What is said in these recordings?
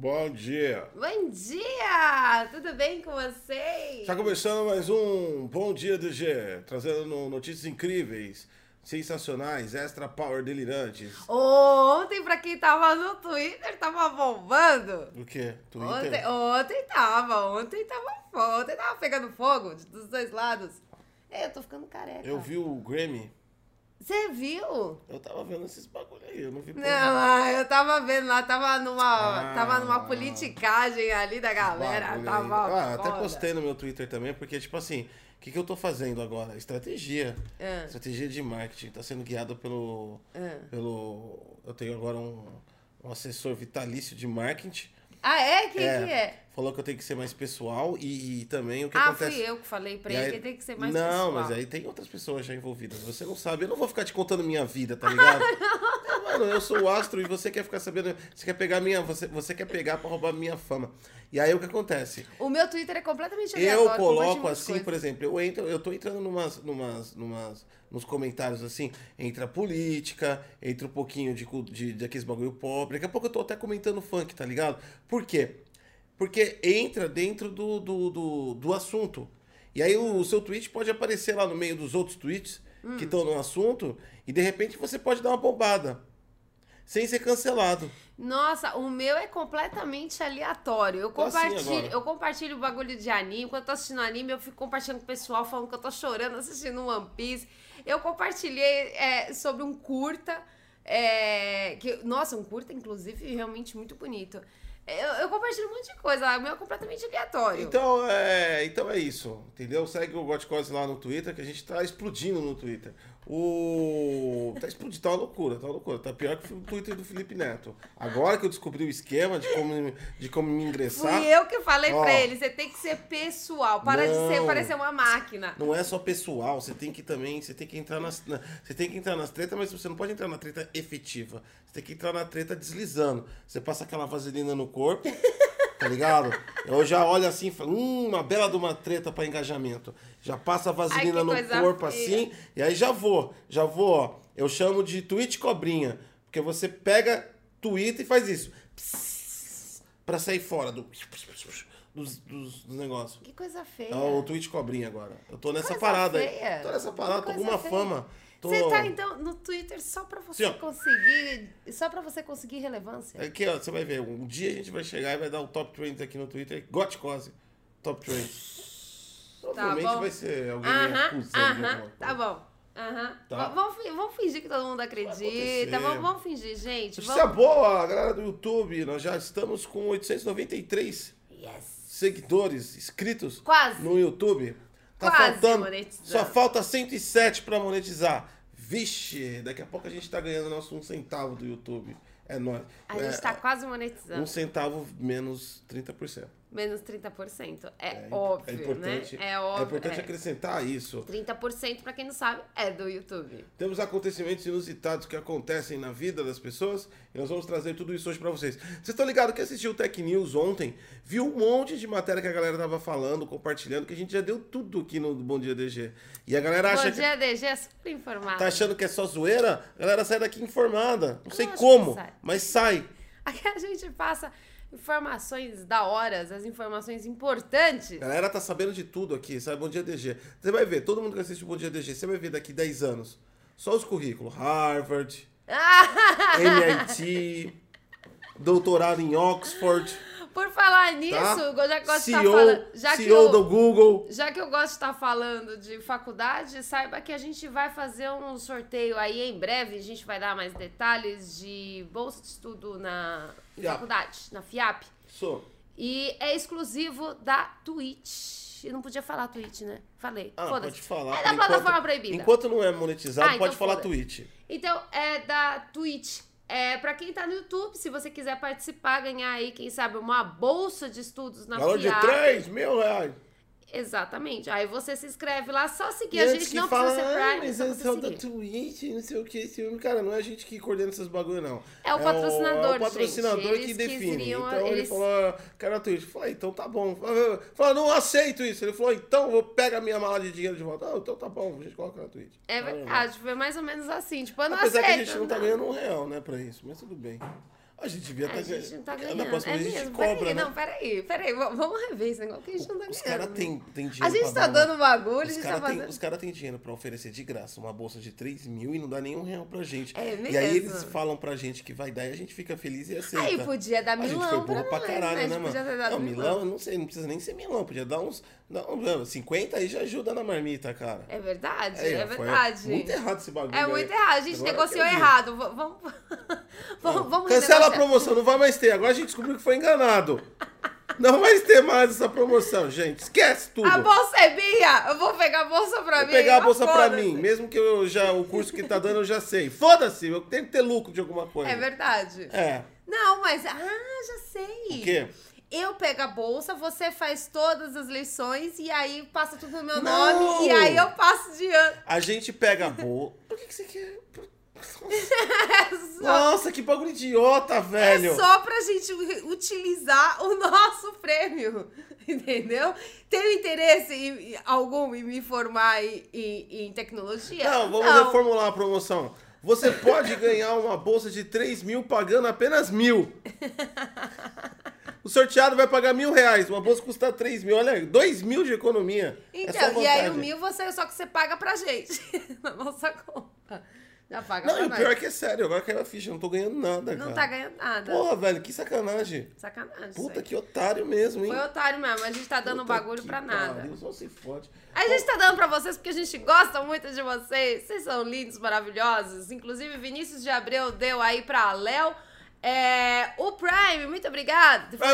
Bom dia. Bom dia! Tudo bem com vocês? Está começando mais um Bom Dia DG, trazendo no- notícias incríveis, sensacionais, extra power delirantes. Ontem, pra quem tava no Twitter, tava bombando. O quê? Twitter? Ontem, ontem tava, ontem tava. Ontem tava pegando fogo dos dois lados. É, eu tô ficando careca. Eu vi o Grammy. Você viu? Eu tava vendo esses bagulho aí, eu não vi Não, porra. ah, eu tava vendo lá, tava numa, Ah. tava numa politicagem ali da galera. Tava Ah, até postei no meu Twitter também, porque, tipo assim, o que, que eu tô fazendo agora? Estratégia. Ah. Estratégia de marketing. Tá sendo guiado pelo. Ah. pelo eu tenho agora um, um assessor vitalício de marketing. Ah, é? Quem É, que é? Falou que eu tenho que ser mais pessoal e, e também o que Ah, acontece. fui eu que falei pra ele aí- que tem que ser mais Não, pessoal. mas aí tem outras pessoas já envolvidas. Você não sabe. Eu não vou ficar te contando minha vida, tá ligado? É, mano, eu sou o astro e você quer ficar sabendo. Você quer pegar minha. Você, você quer pegar pra roubar minha fama. E aí o que acontece? O meu Twitter é completamente Eu aleatório, de coloco assim, por exemplo, eu entro, eu tô entrando numas, numas, numas, nos comentários assim, entra política, entra um pouquinho de, de, de aqueles bagulho pop. Daqui a pouco eu tô até comentando funk, tá ligado? Por quê? Porque entra dentro do, do, do, do assunto. E aí o, seu tweet pode aparecer lá no meio dos outros tweets Hum. que estão no assunto, e de repente você pode dar uma bombada. Sem ser cancelado. Nossa, o meu é completamente aleatório. Eu assim compartilho, agora. eu compartilho o bagulho de anime. Quando eu tô assistindo anime, eu fico compartilhando com o pessoal falando que eu tô chorando assistindo One Piece. Eu compartilhei é, sobre um curta. é, que, nossa, um curta, inclusive, realmente muito bonito. Eu, eu compartilho um monte de coisa. O meu é completamente aleatório. Então é, então é isso, entendeu? Segue o Gotcose lá no Twitter, que a gente tá explodindo no Twitter. O. Tá explodindo, tá uma loucura, tá uma loucura. Tá pior que o Twitter do Felipe Neto. Agora que eu descobri o esquema de como, de como me ingressar. Fui eu que falei Ó. pra ele, você tem que ser pessoal, para de ser Não. parecer uma máquina. Não é só pessoal, você tem que também, você tem que entrar nas, na- você tem que entrar nas tretas, mas você não pode entrar na treta efetiva. Você tem que entrar na treta deslizando. Você passa aquela vaselina no corpo, tá ligado? Eu já olho assim, e falo, hum, uma bela de uma treta pra engajamento. Já passa a vaselina Ai, no corpo assim, e aí já vou, já vou, ó. Eu chamo de tweet cobrinha, porque você pega, tweet e faz isso. Psss, Pra sair fora do dos, dos, dos negócios. Que coisa feia. É o Twitch cobrinha agora. Eu tô nessa parada feia. aí. Tô nessa parada, tô com uma feia. fama. Tô... Você tá então no Twitter só pra você Sim, conseguir. Só pra você conseguir relevância. Aqui, ó, você vai ver. Um dia a gente vai chegar e vai dar o top trends aqui no Twitter. Gotcose. Top trends. Provavelmente Tá vai ser alguém Aham, acusando de aham, tá bom. Tá. Vamos, fi- vamos fingir que todo mundo acredita. Vamos, vamos fingir, gente. Notícia Vamos... boa, galera do YouTube. Nós já estamos com 893 Yes. seguidores inscritos Quase. no YouTube. Tá Quase faltando. monetizando. Só falta 107 pra monetizar. Vixe, daqui a pouco a gente tá ganhando nosso um centavo do YouTube. É nóis. A é, gente tá quase monetizando. Um centavo menos 30%. Menos 30%. É, É, óbvio, é importante, né? É óbvio. É importante é. acrescentar isso. 30%, pra quem não sabe, é do YouTube. Temos acontecimentos inusitados que acontecem na vida das pessoas e nós vamos trazer tudo isso hoje pra vocês. Vocês estão ligados que assistiu o Tech News ontem? Viu um monte de matéria que a galera tava falando, compartilhando, que a gente já deu tudo aqui no Bom Dia DG. E a galera acha Bom que dia, DG, é super informado. tá achando que é só zoeira, a galera sai daqui informada. Não sei Lógico como, que sai. mas sai. Aqui a gente passa informações da horas, as informações importantes. A galera tá sabendo de tudo aqui, sabe? Bom Dia DG. Você vai ver, todo mundo que assiste o Bom Dia DG, você vai ver daqui 10 anos. Só os currículos. Harvard, MIT, doutorado em Oxford, Por falar nisso, tá? já que eu gosto de estar CEO, falando. Já que, CEO do eu, Google. já que eu gosto de estar falando de faculdade, saiba que a gente vai fazer um sorteio aí em breve. A gente vai dar mais detalhes de bolsa de estudo na faculdade, na FIAP. Sou. E é exclusivo da Twitch. Eu não podia falar Twitch, né? Falei. Ah, pode falar. É da enquanto- plataforma proibida. Enquanto não é monetizado, Ah, então pode falar. Twitch. Então, é da Twitch. É, pra quem tá no YouTube, se você quiser participar, ganhar aí, quem sabe, uma bolsa de estudos na Valor de FIAP. 3 mil reais. Exatamente. Aí você se inscreve lá, só seguir. E a gente que não fala, precisa ser "Ai, Prime, mas só é só da. Twitch, não sei o que, esse filme. Cara, não é a gente que coordena esses bagulho, não. É o patrocinador, É o patrocinador gente. que Eles define. queriam- então ele eles- falou, "Ah, quero a Twitch. Eu falei, então tá bom. Falou, não aceito isso. Ele falou, então vou pegar minha mala de dinheiro de volta. Ah, então tá bom, a gente coloca na Twitch. É verdade, foi mais ou menos assim. Tipo, eu não Apesar aceito. que a gente não tá não. ganhando um real, né, pra isso. Mas tudo bem. A gente devia A estar gente não tá Na ganhando. próxima É vez a gente mesmo? cobra, peraí, né? não, peraí, peraí. Vamos rever esse negócio que a gente não tá Os ganhando. caras têm têm dinheiro A gente tá dar uma- dando bagulho, a Os gente tá caras fazendo. os cara têm dinheiro pra oferecer de graça uma bolsa de 3 mil e não dá nenhum real pra gente. É E aí mesmo? eles falam pra gente que vai dar e a gente fica feliz e aceita. Aí podia dar A gente foi milão burro pra pra caralho, né? Né, gente podia ter mano? dado Não, milão. milão, não sei, não precisa nem ser milão. Podia dar uns. Um, 50 aí já ajuda na marmita, cara. É verdade, é, foi verdade. Muito errado esse bagulho. É muito errado, a gente negociou errado. Vamos, vamos Cancela promoção, não vai mais ter. Agora a gente descobriu que foi enganado. Não vai ter mais essa promoção, gente. Esquece tudo. A bolsa é minha! Eu vou pegar a bolsa pra Vou mim. pegar a ah, bolsa pra foda-se. mim, mesmo que eu já o curso que tá dando eu já sei. Foda-se, eu tenho que ter lucro de alguma coisa. É verdade. É. Não, mas. Ah, já sei. O quê? Eu pego a bolsa, você faz todas as lições e aí passa tudo no meu Não! nome e aí eu passo de ano. A gente pega a bolsa. Por que, que você quer? É só, Nossa, que bagulho idiota, velho. é só pra gente utilizar o nosso prêmio. Entendeu? Tem interesse em- em- algum em me formar em, em- em tecnologia? Não, vamos reformular a promoção. Você pode ganhar uma bolsa de 3 mil pagando apenas mil. O sorteado vai pagar mil reais. Uma bolsa custa 3 mil. Olha, 2 mil de economia. é só Então, e aí o mil você, só que você paga pra gente. na nossa conta. Já paga Não, e o pior é que é sério. Agora caiu a ficha. Não tô ganhando nada, Não cara. tá ganhando nada. Porra, velho, que sacanagem. Sacanagem. Puta que otário mesmo, hein? Foi otário mesmo, a gente tá dando Puta bagulho pra nada. pariu, só se fode. A gente tá dando pra vocês porque a gente gosta muito de vocês. Vocês são lindos, maravilhosos. Inclusive, Vinícius de Abreu deu aí pra Léo. É, o Prime, muito obrigado. Foi,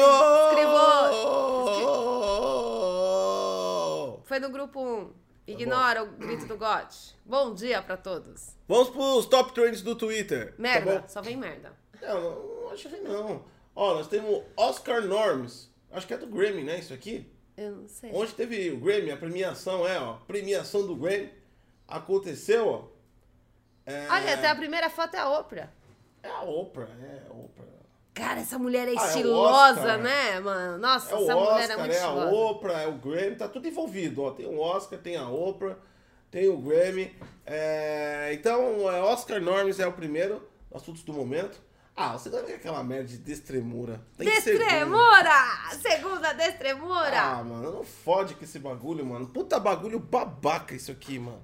foi no grupo 1. Ignora o grito do GOT. Bom dia pra todos. Vamos pros top trends do Twitter. Merda, Tá só vem merda. Não, não, não acho que não. Ó, nós temos Oscar Norms. Acho que é do Grammy, né? Isso aqui. Eu não sei. Onde teve o Grammy, a premiação é, ó. Premiação do Grammy. Aconteceu, ó. É, Olha, até a primeira foto é a Oprah. É a Oprah, é a Oprah. Cara, essa mulher é Ah, é estilosa, Oscar. né, mano? Nossa, É essa mulher é Oscar, muito é a estilosa. Oprah, é o Grammy, tá tudo envolvido, ó. Tem o Oscar, tem a Oprah, tem o Grammy. É, Então, é, Oscar Norms é o primeiro, assuntos do momento. Ah, você deve ver aquela merda de destremura. Tem. Destremura! Segunda Destremura! Ah, mano, não fode com esse bagulho, mano. Puta bagulho babaca isso aqui, mano.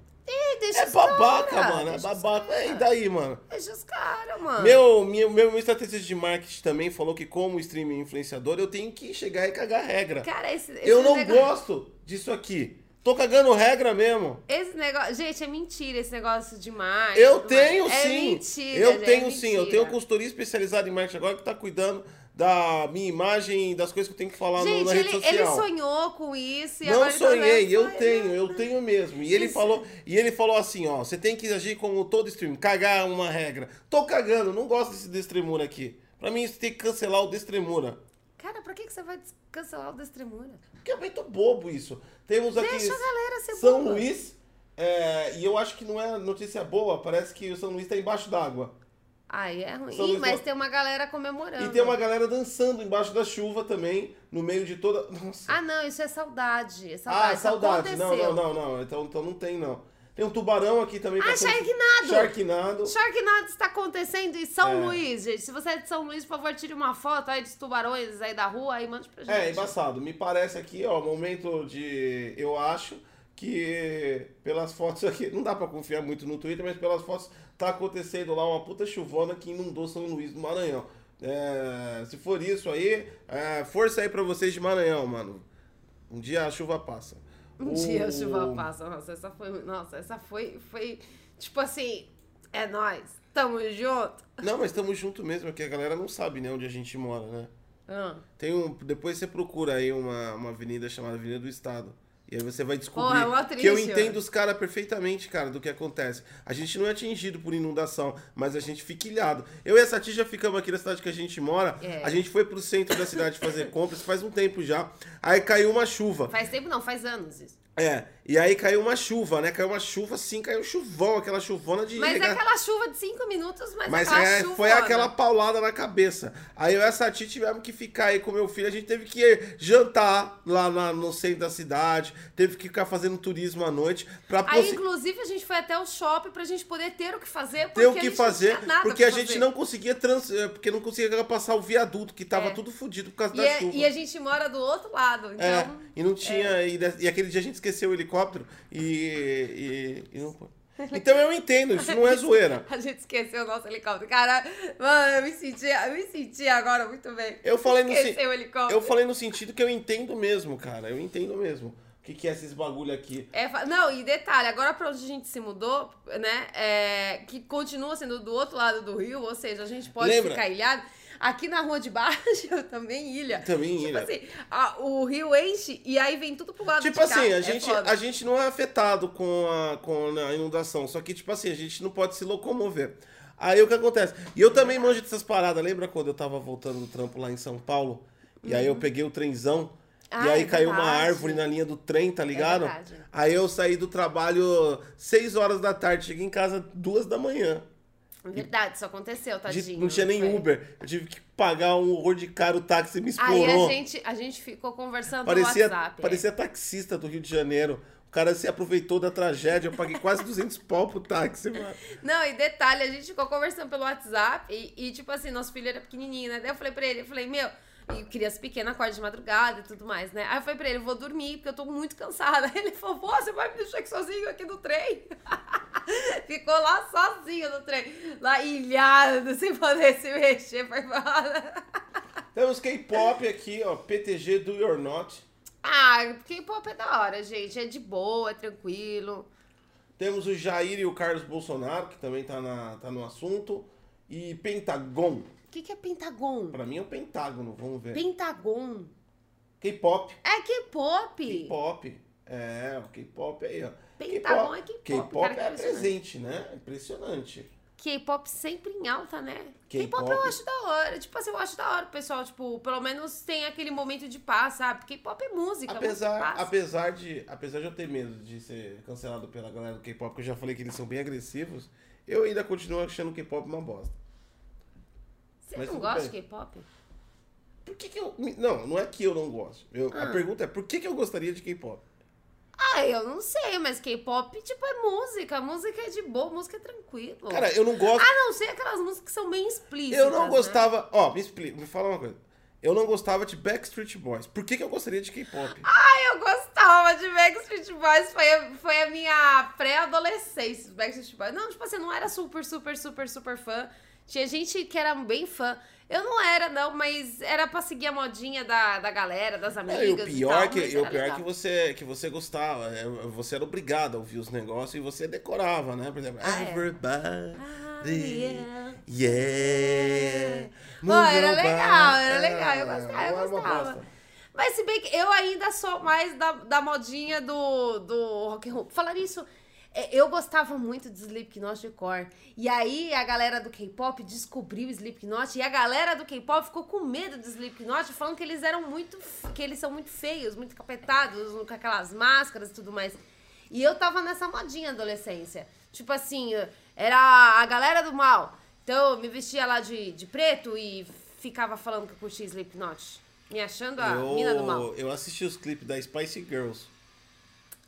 Deixa É os babaca, cara, mano. É babaca. É, e daí, mano? Deixa os caras, mano. Meu, meu, meu estrategista de marketing também falou que, como streaming influenciador, eu tenho que chegar e cagar regra. Cara, esse, esse Eu não negócio... gosto disso aqui. Tô cagando regra mesmo. Esse negócio... Gente, é mentira esse negócio de marketing. Eu tenho mais. sim. É mentira, eu gente, tenho é sim. Eu mentira. tenho consultoria especializada em marketing agora que tá cuidando da minha imagem, das coisas que eu tenho que falar no- Gente, na rede ele, social. ele sonhou com isso e Não agora ele tá sonhei, eu tenho, eu tenho mesmo. E ele Isso. falou, e ele falou assim, ó, você tem que agir como todo stream, cagar uma regra. Tô cagando, não gosto desse Destremura aqui. Pra mim isso tem que cancelar o Destremura. Cara, pra que, que você vai cancelar o Destremura? Porque é muito bobo isso. Temos aqui Deixa a galera ser São boba. Luís, é, e eu acho que não é notícia boa, parece que o São Luís tá embaixo d'água. Ai, é ruim. Ih, mas tem uma galera comemorando. E tem uma galera dançando embaixo da chuva também, no meio de toda. Nossa. Ah, não, isso é saudade. É saudade. Ah, isso saudade. Não, não, não, não. Então, então não tem, não. Tem um tubarão aqui também. Ah, Sharknado! Sharknado. Sharknado está acontecendo em São É. Luís, gente. Se você é de São Luís, por favor, tire uma foto aí dos tubarões aí da rua e mande pra gente. É, embaçado. Me parece aqui, ó, momento de. Eu acho que pelas fotos aqui. Não dá pra confiar muito no Twitter, mas pelas fotos tá acontecendo lá uma puta chuvona que inundou São Luís do Maranhão. É, se for isso aí, é, força aí pra vocês de Maranhão, mano. Um dia a chuva passa. Um O- dia a chuva passa. Nossa, essa foi. Nossa, essa foi. Foi. Tipo assim, é nós. Tamo junto. Não, mas estamos junto mesmo, é que a galera não sabe, né, onde a gente mora, né? Ah. Tem um, depois você procura aí uma, uma avenida chamada Avenida do Estado. E aí você vai descobrir Porra, que eu entendo os caras perfeitamente, cara, do que acontece. A gente não é atingido por inundação, mas a gente fica ilhado. Eu e essa tia já ficamos aqui na cidade que a gente mora. É. A gente foi pro centro da cidade fazer compras faz um tempo já. Aí caiu uma chuva. Faz tempo não, faz anos isso. É, E aí caiu uma chuva, né? Caiu uma chuva, sim, caiu chuvão, aquela chuvona de. Mas é rega- aquela chuva de cinco minutos, mas, Mas aquela é, chuva. foi aquela paulada na cabeça. Aí eu e essa tia tivemos que ficar aí com meu filho. A gente teve que jantar lá na- no centro da cidade. Teve que ficar fazendo turismo à noite. Pra Aí, possi- inclusive, a gente foi até o shopping pra gente poder ter o que fazer. Porque ter o a que gente fazer, porque a gente fazer. não conseguia trans, eh, porque não conseguia passar o viaduto, que tava É. tudo fodido por causa E, da é- chuva. e a gente mora do outro lado, então. É, e não tinha. E, de- e aquele dia a gente esqueceu o helicóptero e. e, e não foi. Então eu entendo, isso não é zoeira. A gente esqueceu o nosso helicóptero. Cara, mano, eu me senti, eu me senti agora muito bem. Eu falei no, Esqueceu o helicóptero. eu falei no sentido que eu entendo mesmo, cara. Eu entendo mesmo. O que, que é esses bagulho aqui? É, não, e detalhe, agora pra onde a gente se mudou, né? É, que continua sendo do outro lado do rio, ou seja, a gente pode Lembra? ficar ilhado. Aqui na rua de baixo, também ilha. Também tipo ilha. assim, a- o rio enche e aí vem tudo pro lado Tipo de cá. assim, a É gente, foda. a gente não é afetado com a, com a inundação. Só que, tipo assim, a gente não pode se locomover. Aí o que acontece? E eu também manjo dessas paradas. Lembra quando eu tava voltando do trampo lá em São Paulo? E aí eu peguei o trenzão. e Uhum. Ah, aí é caiu uma árvore na linha do trem, tá ligado? verdade. aí eu saí do trabalho 6 horas da tarde, cheguei em casa 2 da manhã. Verdade, isso aconteceu, De- tadinho. não tinha nem foi. Uber. Eu tive que pagar um horror de caro, o táxi me Aí explorou. a gente, a gente ficou conversando Parecia, no WhatsApp. é. parecia taxista do Rio de Janeiro. O cara se aproveitou da tragédia. Eu paguei quase 200 pau pro táxi, mano. Não, e detalhe, a gente ficou conversando pelo WhatsApp e, e, tipo assim, nosso filho era pequenininho, né? Daí eu falei pra ele, eu falei, meu, e criança pequena acorda de madrugada e tudo mais, né? Aí eu falei pra ele, vou dormir porque eu tô muito cansada. Ele falou, pô, você vai me deixar aqui sozinho aqui no trem? Ficou lá sozinho no trem, lá ilhado, sem poder se mexer, foi embora. Temos K-pop aqui, ó. PTG Do Your Not. Ah, K-pop é da hora, gente. É de boa, é tranquilo. Temos o Jair e o Carlos Bolsonaro, que também tá, na, tá no assunto. E Pentagon. O que, que é Pentagon? Pra mim é o Pentágono, vamos ver. Pentagon. K-pop. É K-pop. K-pop. É, o K-pop aí, ó. Pentagon é K-pop, K-pop que é presente, né? Impressionante. K-pop sempre em alta, né? K-pop. Eu acho da hora. Tipo assim, eu acho da hora o pessoal, tipo, pelo menos tem aquele momento de paz, sabe? K-pop é música, música Apesar, de paz. apesar, de, apesar de eu ter medo de ser cancelado pela galera do K-pop, porque eu já falei que eles são bem agressivos, eu ainda continuo achando o K-pop uma bosta. Você mas não gosta bem. de K-pop? Por que, que eu. Não, não é que eu não gosto. Eu- A Ah. pergunta é por que, que eu gostaria de K-pop? Ah, eu não sei, mas K-pop, tipo, é música. Música é de boa, música é tranquilo. Cara, eu não gosto. Ah, não sei aquelas músicas que são bem explícitas. eu não né? gostava. Ó, me explica, me fala uma coisa. Eu não gostava de Backstreet Boys. Por que, que eu gostaria de K-pop? Ai, eu gostava de Backstreet Boys. Foi, a- foi a minha pré-adolescência, Backstreet Boys. Não, tipo assim, eu não era super, super, super, super fã. Tinha gente que era bem fã. Eu não era, não, mas era pra seguir a modinha da, da galera, das É, amigas. e o pior, tal, que, mas e o pior é legal. que você, que você gostava. é, Você era obrigado a ouvir os negócios e você decorava, né? Por exemplo, Ah, é. Everybody. Ah, yeah. Yeah. Pô, era legal, era legal, eu É, gostava, eu gostava. Mas se bem que eu ainda sou mais da, da modinha do, do rock and roll. Falar isso, é, eu gostava muito de Slipknot e Core. E aí a galera do K-pop descobriu Slipknot e a galera do K-pop ficou com medo do Slipknot, falando que eles eram muito, que eles são muito feios, muito capetados, com aquelas máscaras e tudo mais. E eu tava nessa modinha na adolescência. Tipo assim, era a galera do mal. Então eu me vestia lá de, de preto e ficava falando que eu curtia Slipknot. Me achando a mina do mal. Eu, eu assisti os clipes da Spice Girls.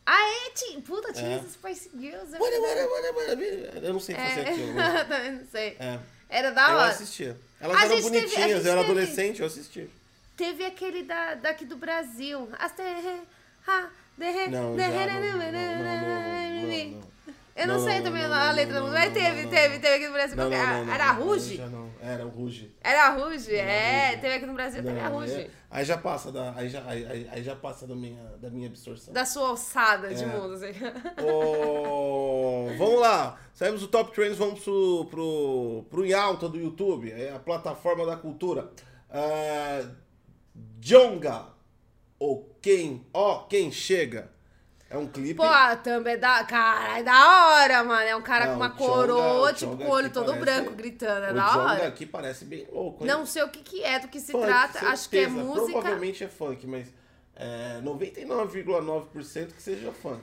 Ah, é? Tinha, puta, tinha É. esses Spice Girls. é bora, bora, bora. Eu não sei fazer É. aquilo. né? Também não sei. É. Era da Eu hora. assistia. Elas A eram teve- bonitinhas, gente eu era teve- adolescente, eu assistia. Teve aquele da, daqui do Brasil. As terre... Ha, derre... Não, derre- já não, não, não, não, não, não. Eu não, Não, sei também não, a letra não, mas teve, teve, teve aqui no Brasil. Não, não, era? não, Era Ruge? Era o Ruge. Era a Ruge, é. Teve aqui no Brasil, teve a Ruge. é- aí já passa da, aí já, aí, aí- já passa da minha, da minha absorção. Da sua alçada de É. música. Ô, vamos lá, saímos do Top Trends, vamos pro, pro, pro em alta do YouTube, é a plataforma da cultura. Ah, Jonga, ou quem, ó, quem chega, é um clipe. Pô, a thumb é da. Cara, é da hora, mano. É um cara Não, com uma coroa, o tipo, com o olho todo parece- branco, gritando. É o da Jonga hora. aqui parece bem louco, hein? Não sei o que, que é, do que se Funk, trata. Acho que é certeza, música. Provavelmente é funk, mas é, 99,9% que seja funk.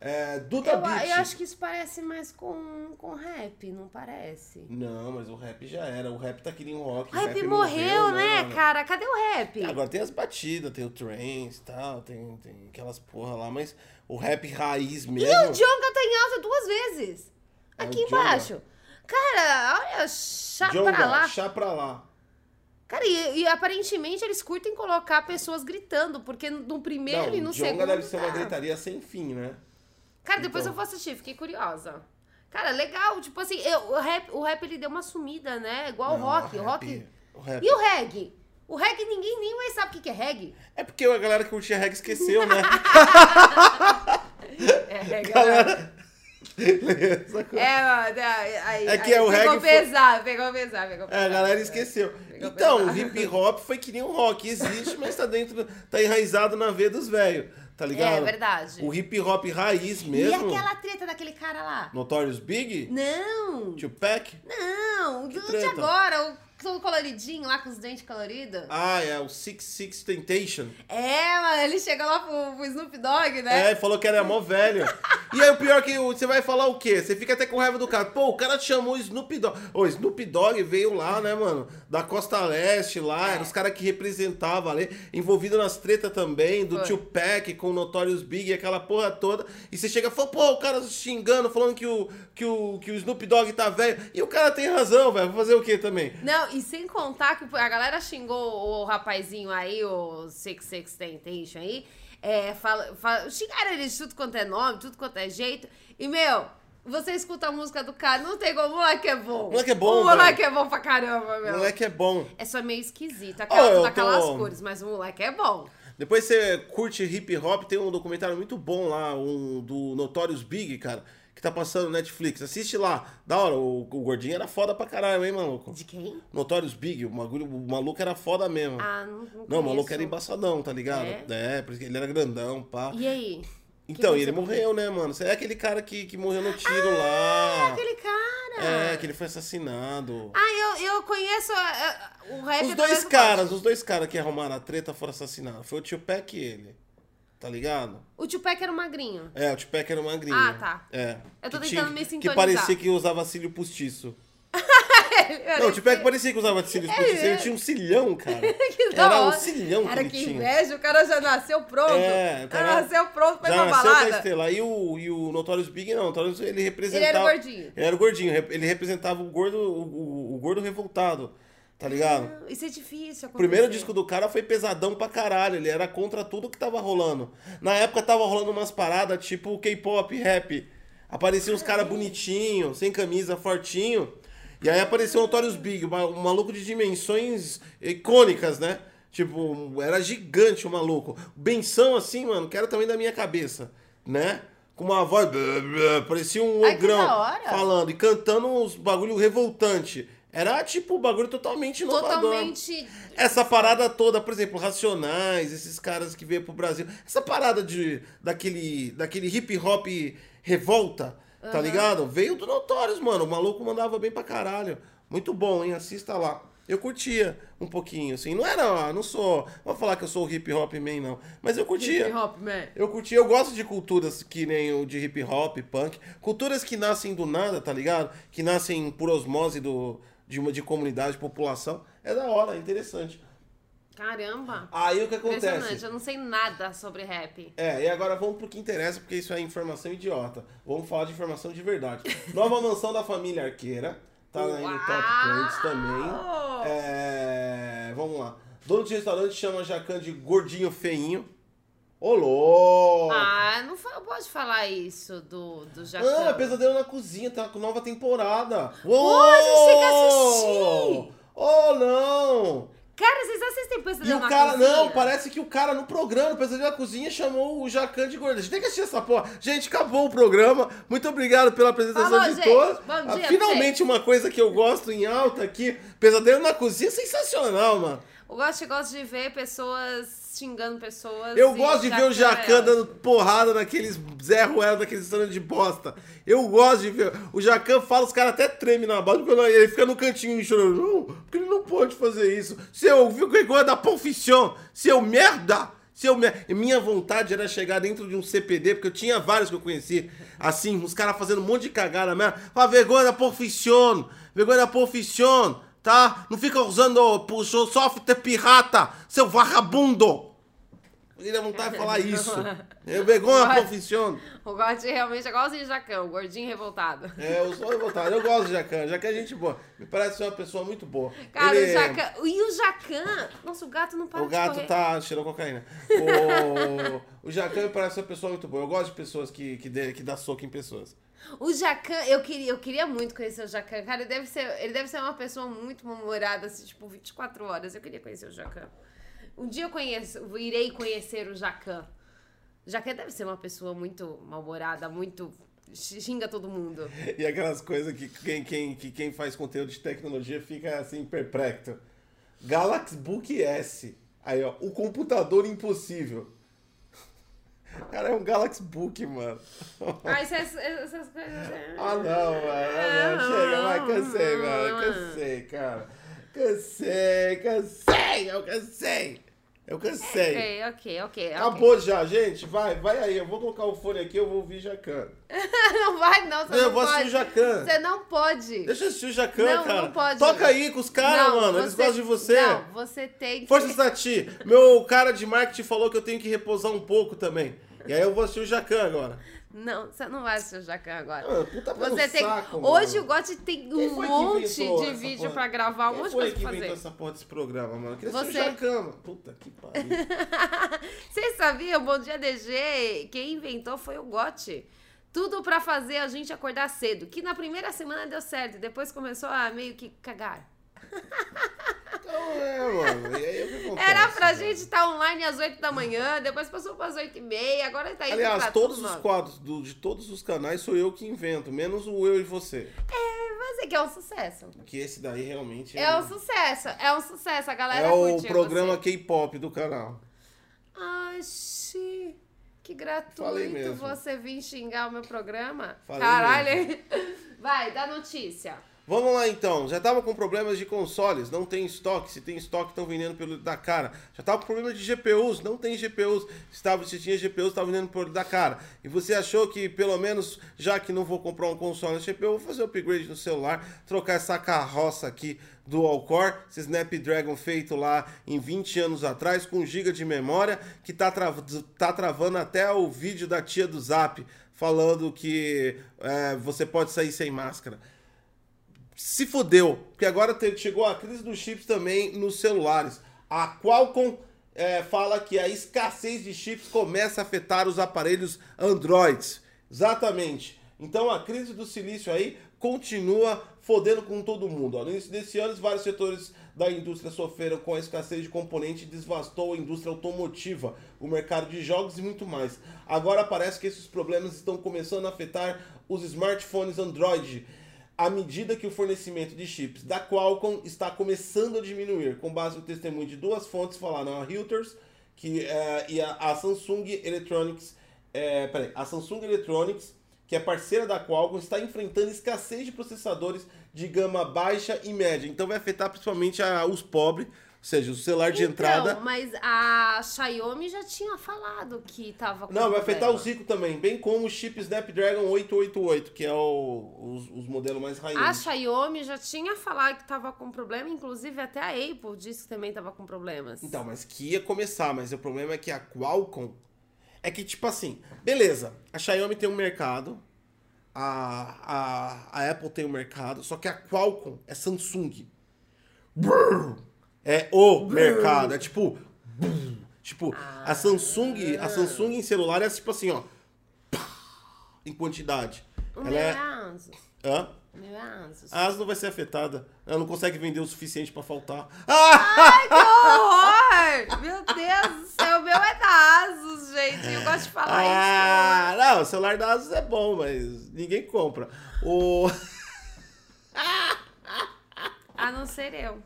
É, Duda Eu, Beat. eu acho que isso parece mais com, com rap, não parece? Não, mas o rap já era. O rap tá nem um rock. O rap, morreu, né, mano? cara? Cadê o rap? Agora tem as batidas, tem o trance e tal, tem, tem aquelas porra lá, mas o rap raiz E mesmo. o Jonga tá em alta duas vezes. É Aqui Djonga. embaixo. Cara, olha, chá Jonga, pra lá. chá pra lá. Cara, e, e aparentemente eles curtem colocar pessoas gritando, porque no primeiro Não, e no Jonga segundo. deve ser uma tá. gritaria sem fim, né? Cara, depois Então. eu vou assistir, fiquei curiosa. Cara, legal, tipo assim, eu- o, rap, o rap ele deu uma sumida, né? Igual o Não, rock. O rap- rock. o rap. E o reggae? O reggae ninguém nem mais sabe o que é reggae. É porque a galera que curtia reggae esqueceu, né? É, reggae. galera... É, mano, é, aí, É que aí o pegou reggae foi- pesado, pegou pesado, pegou É, pesado. a galera esqueceu. Pegou Então, o pesado. hip hop foi que nem o rock. Existe, mas tá dentro. tá enraizado na veia dos velhos. Tá ligado? É verdade. O hip hop raiz E mesmo. aquela treta daquele cara lá? Notorious Big? Não! Tupac? Não, do de agora, o todo coloridinho lá com os dentes coloridos. Ah, é o Six Six Temptation. É, mano, ele chega lá pro, pro Snoop Dogg, né? É, falou que era mó velho. E aí o pior é que o- você vai falar o quê? Você fica até com raiva do cara. Pô, o cara te chamou Snoop Dogg. O Snoop Dogg veio lá, né, mano? Da Costa Leste lá, eram os caras que representavam ali, envolvido nas tretas também, do Foi. Tupac com o Notorious Big e aquela porra toda. E você chega e fala, pô, o cara xingando, falando que o, que o, que o Snoop Dogg tá velho. E o cara tem razão, velho. Fazer o quê também? Não, e sem contar que a galera xingou o rapazinho aí, o Six Six Temptation aí, é, fala, fala, xingaram ele de tudo quanto é nome, tudo quanto é jeito. E, meu, você escuta a música do cara, não tem como, o moleque é bom. O moleque é bom, O moleque é bom pra caramba, O meu. moleque é bom. É só meio esquisito, aquela, tudo aquelas tô- cores, mas o moleque é bom. Depois você curte hip hop, tem um documentário muito bom lá, um do Notorious Big, cara, tá passando no Netflix. Assiste lá. Da hora, o, o gordinho era foda pra caralho, hein, maluco? De quem? Notorious Big, o, bagulho, o maluco era foda mesmo. Ah, não, não não, o maluco era embaçadão, tá ligado? É? É, por isso que ele era grandão, pá. E aí? Então, e ele morreu, né, mano? Você é aquele cara que, que morreu no tiro Ah, lá. aquele cara. É, que ele foi assassinado. Ah, eu, eu conheço é, é, o rap Os através dois do caras, os dois caras que arrumaram a treta foram assassinados. Foi o Tupac e ele. Tá ligado? O Tupac era o magrinho. É, o Tupac era magrinho. Ah, tá. É. Eu tô Que tentando tinha- me Que sintonizar. parecia que usava cílio postiço. Não, o Tupac parecia que usava cílios postiço. Ele tinha um cilhão, cara. Que Era um cilhão que Cara, ele que tinha. inveja, o cara já nasceu pronto. É, o cara, cara nasceu pronto pra ir Já pra balada. estrela. E o, e o Notorious Big, não. O Notorious, ele representava... Ele era gordinho. Ele era o gordinho. Ele representava o gordo, o, o- o gordo revoltado. Tá ligado? Não, Isso é difícil. O primeiro acontecer. disco do cara foi pesadão pra caralho. Ele era contra tudo que tava rolando. Na época tava rolando umas paradas tipo K-pop, rap. Apareciam uns caras bonitinhos, sem camisa, fortinho. E aí apareceu o Notorious Big, um maluco de dimensões icônicas, né? Tipo, era gigante o maluco. Benção assim, mano, que era também da minha cabeça, né? Com uma voz. Parecia um Ai, ogrão hora. falando e cantando uns bagulho revoltante. Era tipo um bagulho totalmente inovador. Totalmente. Essa parada toda, por exemplo, Racionais, esses caras que veio pro Brasil. Essa parada de, daquele, daquele hip hop revolta, tá ligado? Veio do Notorious, mano. O maluco mandava bem pra caralho. Muito bom, hein? Assista lá. Eu curtia um pouquinho, assim. Não era, não sou. Não vou falar que eu sou o hip hop man, não. Mas eu curtia. Hip hop, man. Eu curti, eu gosto de culturas que nem o de hip hop, punk. Culturas que nascem do nada, tá ligado? Que nascem por osmose do, de uma de comunidade, de população. É da hora, é interessante. Caramba. Aí o que acontece? Impressionante, eu não sei nada sobre rap. É, e agora vamos pro que interessa, porque isso é informação idiota. Vamos falar de informação de verdade. Nova mansão da família Arqueira. Tá aí no Top Trends também. É, vamos lá. Dono de restaurante chama Jacan de gordinho feinho. Ô, louco! Ah, não pode falar isso do, do Jacan. Ah, é Pesadelo na Cozinha, tá com nova temporada. A gente tem que assistir. Oh, não! Cara, vocês assistem E Pesadelo o na cara, Cozinha? não, parece que o cara no programa, Pesadelo na Cozinha, chamou o Jacan de gordo. A gente tem que assistir essa porra. Gente, acabou o programa. Muito obrigado pela apresentação Falou, de gente. todos. Bom Ah, dia Finalmente uma coisa que eu gosto em alta aqui. Pesadelo na Cozinha, sensacional, mano. Eu gosto, eu gosto de ver pessoas xingando pessoas. Eu gosto de ver o Jacan dando porrada naqueles Zé Ruela, daqueles restaurantes de bosta. Eu gosto de ver. O Jacan fala, os caras até tremem na base, porque ele fica no cantinho chorando. Porque ele não pode fazer isso. Seu, viu que coisa da profissão, seu merda! Se eu, minha vontade era chegar dentro de um CPD, porque eu tinha vários que eu conheci, assim, os caras fazendo um monte de cagada mesmo. Fala, vergonha da profissão, vergonha da profissão, tá? Não fica usando puxou software pirata, seu vagabundo! Ele dá vontade de falar isso. Eu vergonha a profissão. O Gotti realmente é igualzinho o Jacão, gordinho revoltado. É, eu sou revoltado. Eu gosto do Jacan. Jacan é gente boa. Me parece ser uma pessoa muito boa. Cara, Ele... o Jacan. E o Jacan? Nossa, o gato não para O gato de correr. tá cheirando cocaína. O, o Jacan me parece uma pessoa muito boa. Eu gosto de pessoas que, que, dê, que dá soco em pessoas. O Jacan, eu queria, eu queria muito conhecer o Jacan. Cara, ele deve ser, ele deve ser uma pessoa muito humorada, assim, tipo, 24 horas. Eu queria conhecer o Jacan. Um dia eu conheço, irei conhecer o Jacan. Jacan deve ser uma pessoa muito mal-humorada, muito. xinga todo mundo. E aquelas coisas que quem, quem, que quem faz conteúdo de tecnologia fica assim, perplexo. Galaxy Book S. Aí, ó, o computador impossível. Cara, é um Galaxy Book, mano. Ah, essas, essas coisas. Ah, não, mano. Ah, não. Chega, vai, cansei, mano. Cansei, cara. Cansei, cansei, eu cansei. Eu cansei. Ok, ok, ok. Acabou já, gente. Vai, vai aí. Eu vou colocar o fone aqui, eu vou ouvir Jacan. não vai, não. Você não, não eu vou assistir o Jacan. Você não pode. Deixa eu assistir o Jacan, não, cara. Não pode. Toca aí com os caras, mano. Eles gostam de você. Não, você tem que. Força Tati. Meu cara de marketing falou que eu tenho que repousar um pouco também. E aí eu vou assistir o Jacan agora. Não, você não vai assistir o Jacan agora. Ah, puta você tem saco, Hoje o Gotti tem um monte de vídeo porra? pra gravar, um Quem monte de coisa que pra fazer. essa porra desse programa, mano? Eu queria Você. o Jacan, mano. Puta que pariu. Vocês sabiam? Bom Dia DG, quem inventou foi o Gotti. Tudo pra fazer a gente acordar cedo. Que na primeira semana deu certo, depois começou a meio que cagar. Então é, mano. E aí o que acontece, Era pra gente estar online às 8 da manhã, depois passou pras 8 e meia, agora tá indo Aliás, todos os quadros do- de todos os canais sou eu que invento, menos o eu e você. Mas é que é um sucesso. Que esse daí realmente É um sucesso, é um sucesso. A galera é o curtiu programa. K-pop do canal. Ai, xi, que Falei gratuito mesmo. você vir xingar o meu programa. Falei Caralho. Vai, dá notícia. Vamos lá então, já tava com problemas de consoles, não tem estoque, se tem estoque estão vendendo pelo da cara. Já tava com problema de GPUs, não tem GPUs, se, tava, se tinha GPUs estava vendendo pelo da cara. E você achou que pelo menos, já que não vou comprar um console de GPU, vou fazer upgrade no celular, trocar essa carroça aqui Dual Core, esse Snapdragon feito lá em 20 anos atrás, com 1 GB de memória, que tá, tra tá travando até o vídeo da tia do Zap, falando que é, você pode sair sem máscara se fodeu, porque agora chegou a crise dos chips também nos celulares. A Qualcomm é, fala que a escassez de chips começa a afetar os aparelhos Androids. Exatamente. Então a crise do silício aí continua fodendo com todo mundo. No início desse ano, vários setores da indústria sofreram com a escassez de componente e devastou a indústria automotiva, o mercado de jogos e muito mais. Agora parece que esses problemas estão começando a afetar os smartphones Android à medida que o fornecimento de chips da Qualcomm está começando a diminuir, com base no testemunho de duas fontes falaram a Reuters que, eh, e a, a Samsung Electronics, eh, peraí, a Samsung Electronics, que é parceira da Qualcomm, está enfrentando escassez de processadores de gama baixa e média. Então vai afetar principalmente a- os pobres, seja, o celular de entrada. Então, mas a Xiaomi já tinha falado que tava com Não, vai afetar os ricos também, bem como o chip Snapdragon 888, que é o, os, os modelos mais raiz. A Xiaomi já tinha falado que tava com problema, inclusive até a Apple disse que também tava com problemas. Então, mas que ia começar, mas o problema é que a Qualcomm é que, tipo assim, beleza, a Xiaomi tem um mercado, a, a, a Apple tem um mercado, só que a Qualcomm é Samsung. Brrr. É o mercado, é tipo. Tipo, a Samsung, a Samsung em celular é tipo assim, ó. Em quantidade. Ela é é. Hã? É a Asus. A Asus não vai ser afetada. Ela não consegue vender o suficiente pra faltar. Ah! Ai, que horror! Meu Deus do céu, o meu é da Asus, gente. Eu gosto de falar Ah, não, o celular da Asus é bom, mas ninguém compra. O. isso. A não ser eu.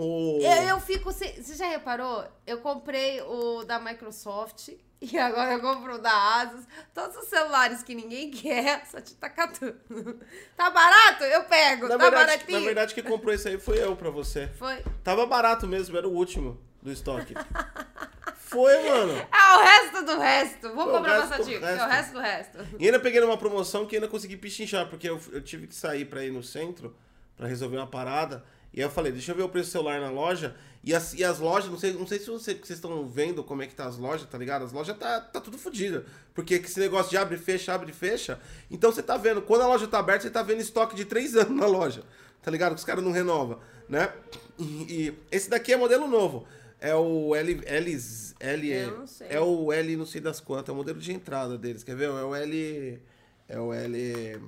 O... Eu, eu fico. sem- Você já reparou? Eu comprei o da Microsoft e agora eu compro o da Asus. Todos os celulares que ninguém quer, só te tá catando. Tá barato? Eu pego. na, tá verdade, baratinho? na verdade, quem comprou isso aí foi eu pra você. Foi. Tava barato mesmo, era o último do estoque. Foi, mano. É o resto do resto. O comprar Passatico. É o resto. resto do resto. E ainda peguei numa promoção que ainda consegui pichinchar, porque eu, eu tive que sair pra ir no centro pra resolver uma parada. E aí eu falei, deixa eu ver o preço do celular na loja. E as, e as lojas, não sei, não sei se você- vocês estão vendo como é que tá as lojas, tá ligado? As lojas tá, tá tudo fodida. Porque esse negócio de abre e fecha, abre e fecha. Então você tá vendo, quando a loja tá aberta, você tá vendo estoque de três anos na loja. Tá ligado? Que os caras não renovam, né? E, e esse daqui é modelo novo. É o L, L, L é o L não sei das quantas, é o modelo de entrada deles, quer ver? É o L é o L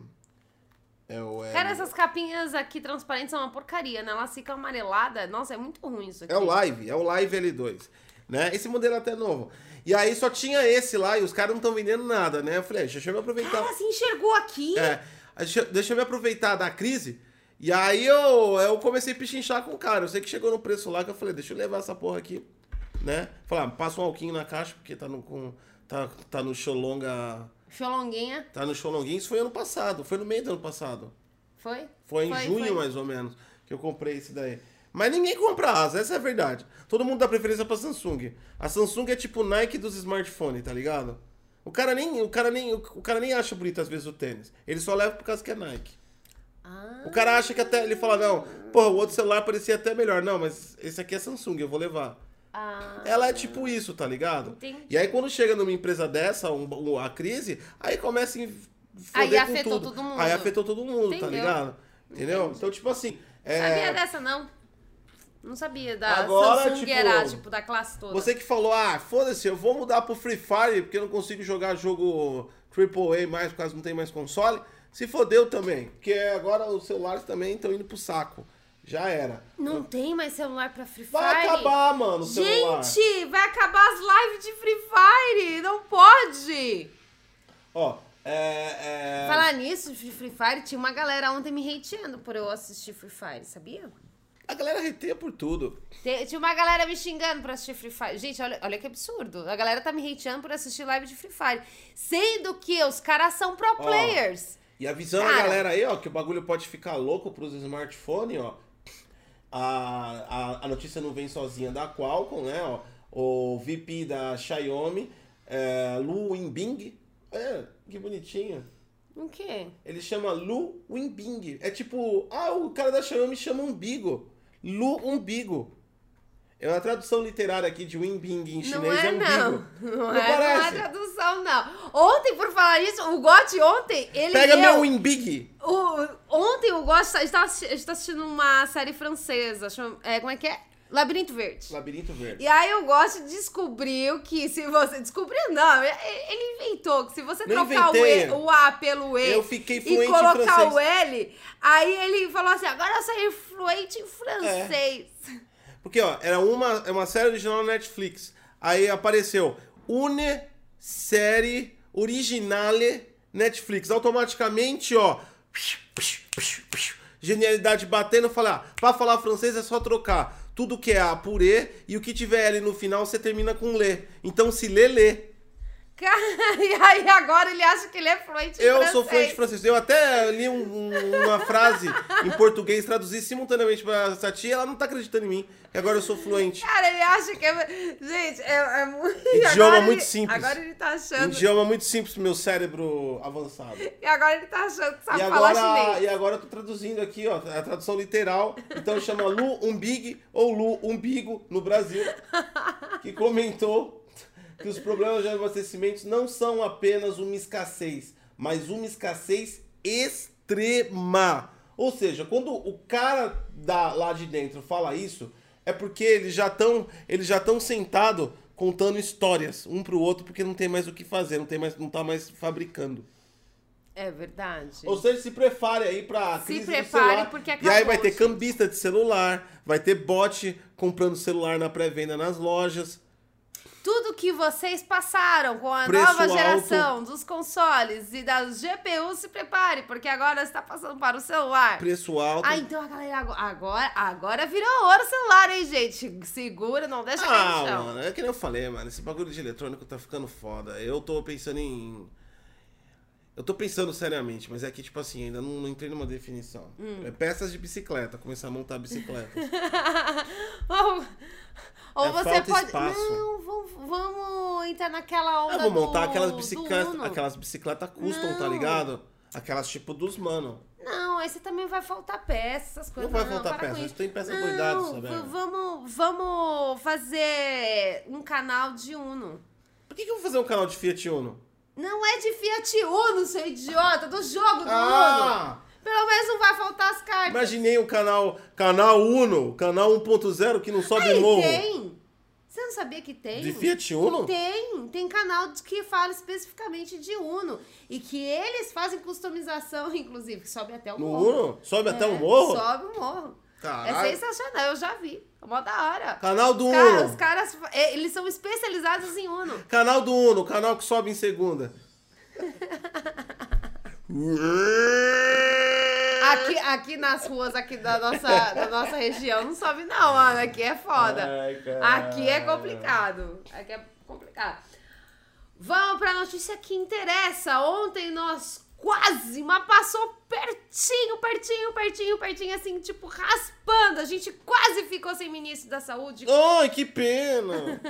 é o L. Cara, essas capinhas aqui transparentes são uma porcaria, né? Elas ficam amareladas. Nossa, é muito ruim isso aqui. É o Live, é o Live L2, né? Esse modelo é até novo. E aí só tinha esse lá e os caras não estão vendendo nada, né? Eu falei, deixa eu me aproveitar. Cara, se enxergou aqui. É, deixa, deixa eu me aproveitar da crise. E aí eu, eu comecei a pichinchar com o cara. Eu sei que chegou no preço lá que eu falei, deixa eu levar essa porra aqui, né? Falar, passa um alquinho na caixa, porque tá no, com, tá, tá no Xolonga. Cholonguinha. Tá no Xolonguinho. Isso foi ano passado, foi no meio do ano passado. Foi? Foi em junho, foi. mais ou menos, que eu comprei esse daí. Mas ninguém compra asa, essa é a verdade. Todo mundo dá preferência pra Samsung. A Samsung é tipo Nike dos smartphones, tá ligado? O cara nem, o cara nem, o cara nem acha bonito às vezes o tênis. Ele só leva por causa que é Nike. Ah, O cara acha que até ele fala não, porra, o outro celular parecia até melhor. Não, mas esse aqui é Samsung, eu vou levar. Ah, Ela é tipo isso, tá ligado? Entendi. E aí quando chega numa empresa dessa, um- a crise, aí começa a foder Aí com afetou tudo. todo mundo. Aí afetou todo mundo, tá Entendeu? ligado? Entendeu? Então, tipo assim. é, Sabia dessa, não? Não sabia da Agora, Samsung tipo, era, tipo, da classe toda. Você que falou, ah, foda-se, eu vou mudar pro Free Fire porque eu não consigo jogar jogo AAA mais, por causa que não tem mais console. Se fodeu também. Porque agora os celulares também estão indo pro saco. Já era. Não tem mais celular pra Free Fire? Vai acabar, mano, o celular. Gente, vai acabar as lives de Free Fire! Não pode! Ó, é. é... Falar nisso, de Free Fire, tinha uma galera ontem me hateando por eu assistir Free Fire, sabia? A galera reteia por tudo. Tinha uma galera me xingando por assistir Free Fire. Gente, olha, olha que absurdo. A galera tá me hateando por assistir live de Free Fire. Sendo que os caras são pro players. E avisando Cara. a galera aí, ó, que o bagulho pode ficar louco pros smartphones, ó. A, a, a notícia não vem sozinha da Qualcomm, né, ó. O VP da Xiaomi, é, Lu Winbing. É, que bonitinho. O quê? Ele chama Lu Winbing. É tipo, ah, o cara da Xiaomi chama umbigo. Lu Umbigo. É uma tradução literária aqui de Winbing em Não chinês, é, é umbigo. não. Não, Não é, não é parece? tradução, não. Ontem, por falar isso, o Gotti ontem, ele Pega deu... meu Winbig. O, ontem o tá- está está assistindo uma série francesa. Chama, é, como é que é? Labirinto Verde. Labirinto Verde. E aí o Gotti descobriu que se você... Descobriu não, ele ele inventou que se você Não trocar o, e, o A pelo E Eu fiquei e fluente em colocar o L, aí ele falou assim, agora eu saí fluente em francês. Porque, ó, era uma, é uma série original na Netflix. Aí apareceu Une Série Originale Netflix. Automaticamente, ó. Genialidade batendo. Falei, ah, pra falar francês é só trocar. Tudo que é A E e o que tiver L no final você termina com Lê. Então se lê, lê. Cara, e aí agora ele acha que ele é fluente em Eu francês. sou fluente em francês. Eu até li um- um- uma frase em português, traduzi simultaneamente pra essa tia, ela não tá acreditando em mim. E agora eu sou fluente. Cara, ele acha que é. Gente, é, é muito. Idioma agora muito ele- simples. Agora ele tá achando. idioma muito simples pro meu cérebro avançado. E agora ele tá achando que sabe E falar agora, chinês. e agora eu tô traduzindo aqui, ó, a tradução literal. Então chama Lu Umbig ou Lu Umbigo no Brasil, que comentou que os problemas de abastecimentos não são apenas uma escassez, mas uma escassez extrema. Ou seja, quando o cara da, lá de dentro fala isso, é porque eles já estão eles já estão sentados contando histórias um pro outro porque não tem mais o que fazer, não tem mais não tá mais fabricando. É verdade. Ou seja, se prepare aí pra Se crise do prepare, celular. porque E acabou, aí vai ter cambista de celular, vai ter bot comprando celular na pré-venda nas lojas. Tudo que vocês passaram com a Preço nova alto. geração dos consoles e das GPUs, se prepare, porque agora está passando para o celular. Preço alto. Ah, então a galera agora, agora, virou ouro o celular, hein, gente? Segura, não deixa cair no Ah, chão. mano, é que nem eu falei, mano. Esse bagulho de eletrônico tá ficando foda. Eu tô pensando em. Eu tô pensando seriamente, mas é que, tipo assim, ainda não, não entrei numa definição. Hum. É peças de bicicleta, começar a montar bicicleta. Ou, ou É você pode. espaço. Não, vamos, vamos entrar naquela onda Eu vou montar do- aquelas bicicletas, aquelas bicicletas custom, tá Não. ligado? Aquelas tipo dos mano. Não, aí você também vai faltar peças, essas coisas. vai faltar para com peça, isso. tem peça Não, sabe? Vamos, vamos fazer um canal de Uno. Por que, que eu vou fazer um canal de Fiat Uno? Não é de Fiat Uno, seu idiota, do jogo do Uno. Ah! Pelo menos não vai faltar as cartas. Imaginei um canal, canal Uno, canal 1.0 que não sobe Aí morro. tem. Você não sabia que tem? De Fiat Uno? Tem, tem canal que fala especificamente de Uno. E que eles fazem customização, inclusive, que sobe até o No morro. Uno? Sobe até É, o morro? Sobe o morro. Caralho. É sensacional, eu já vi. É mó da hora. Canal do Uno. os caras, eles são especializados em Uno. Canal do Uno, canal que sobe em segunda. Aqui, aqui nas ruas aqui da nossa, da nossa região não sobe não, mano. Aqui é foda. Ai. Aqui é complicado. Aqui é complicado. Vamos pra notícia que interessa. Ontem nós quase, mas passou pertinho, pertinho, pertinho, pertinho, assim, tipo, raspando. A gente quase ficou sem ministro da saúde. Ai, que pena.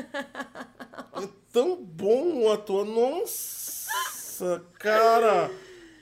É tão bom o ator. Nossa, cara.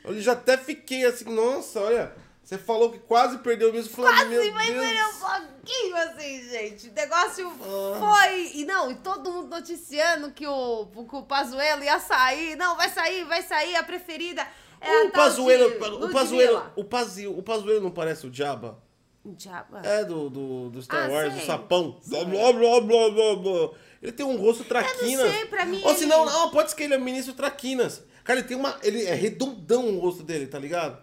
Eu já até fiquei assim, nossa, olha. Você falou que quase perdeu mesmo. Falei, Quase, mas Deus. foi um pouquinho assim, gente. O negócio Ah. foi. E não, e todo mundo noticiando que o, que o Pazuelo ia sair. Não, vai sair, vai sair. A preferida é O Pazuelo, o. Pazuelo, o Pazuelo, o Pazuelo não parece o Diaba? Diaba. É do, do, do Star Ah, Wars, sei. do sapão. Blá, blá, blá, blá, blá. Ele tem um rosto traquinas. sei, pra mim Ou ele- se não, não, pode ser que ele é ministro traquinas. Cara, ele tem uma. Ele é redondão o rosto dele, tá ligado?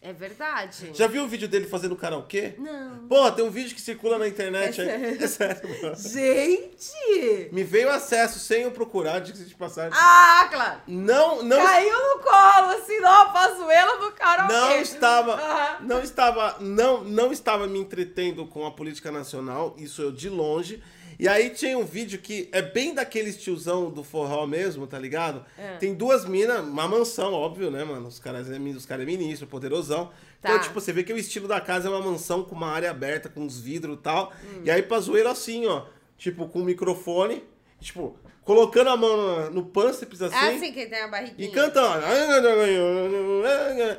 É verdade. Já viu o vídeo dele fazendo karaokê? Não. Porra, tem um vídeo que circula na internet É aí. É sério, mano. Gente! Me veio acesso sem eu procurar, diga de passagem. Ah, claro! Não, não. Caiu no colo, assim, não, Pazuelo no karaokê. Não estava, não estava, não, não estava me entretendo com a política nacional, isso eu de longe. E aí tinha um vídeo que é bem daquele tiozão do forró mesmo, tá ligado? É. Tem duas minas, uma mansão, óbvio, né, mano? Os caras é, os caras é ministro, poderosão. Então, Tá. tipo, você vê que o estilo da casa é uma mansão com uma área aberta, com uns vidros e tal. Hum. E aí pra zoeira assim, ó, tipo, com o microfone, tipo, colocando a mão no, no pâncreas assim. É assim que tem a barriguinha. E cantando.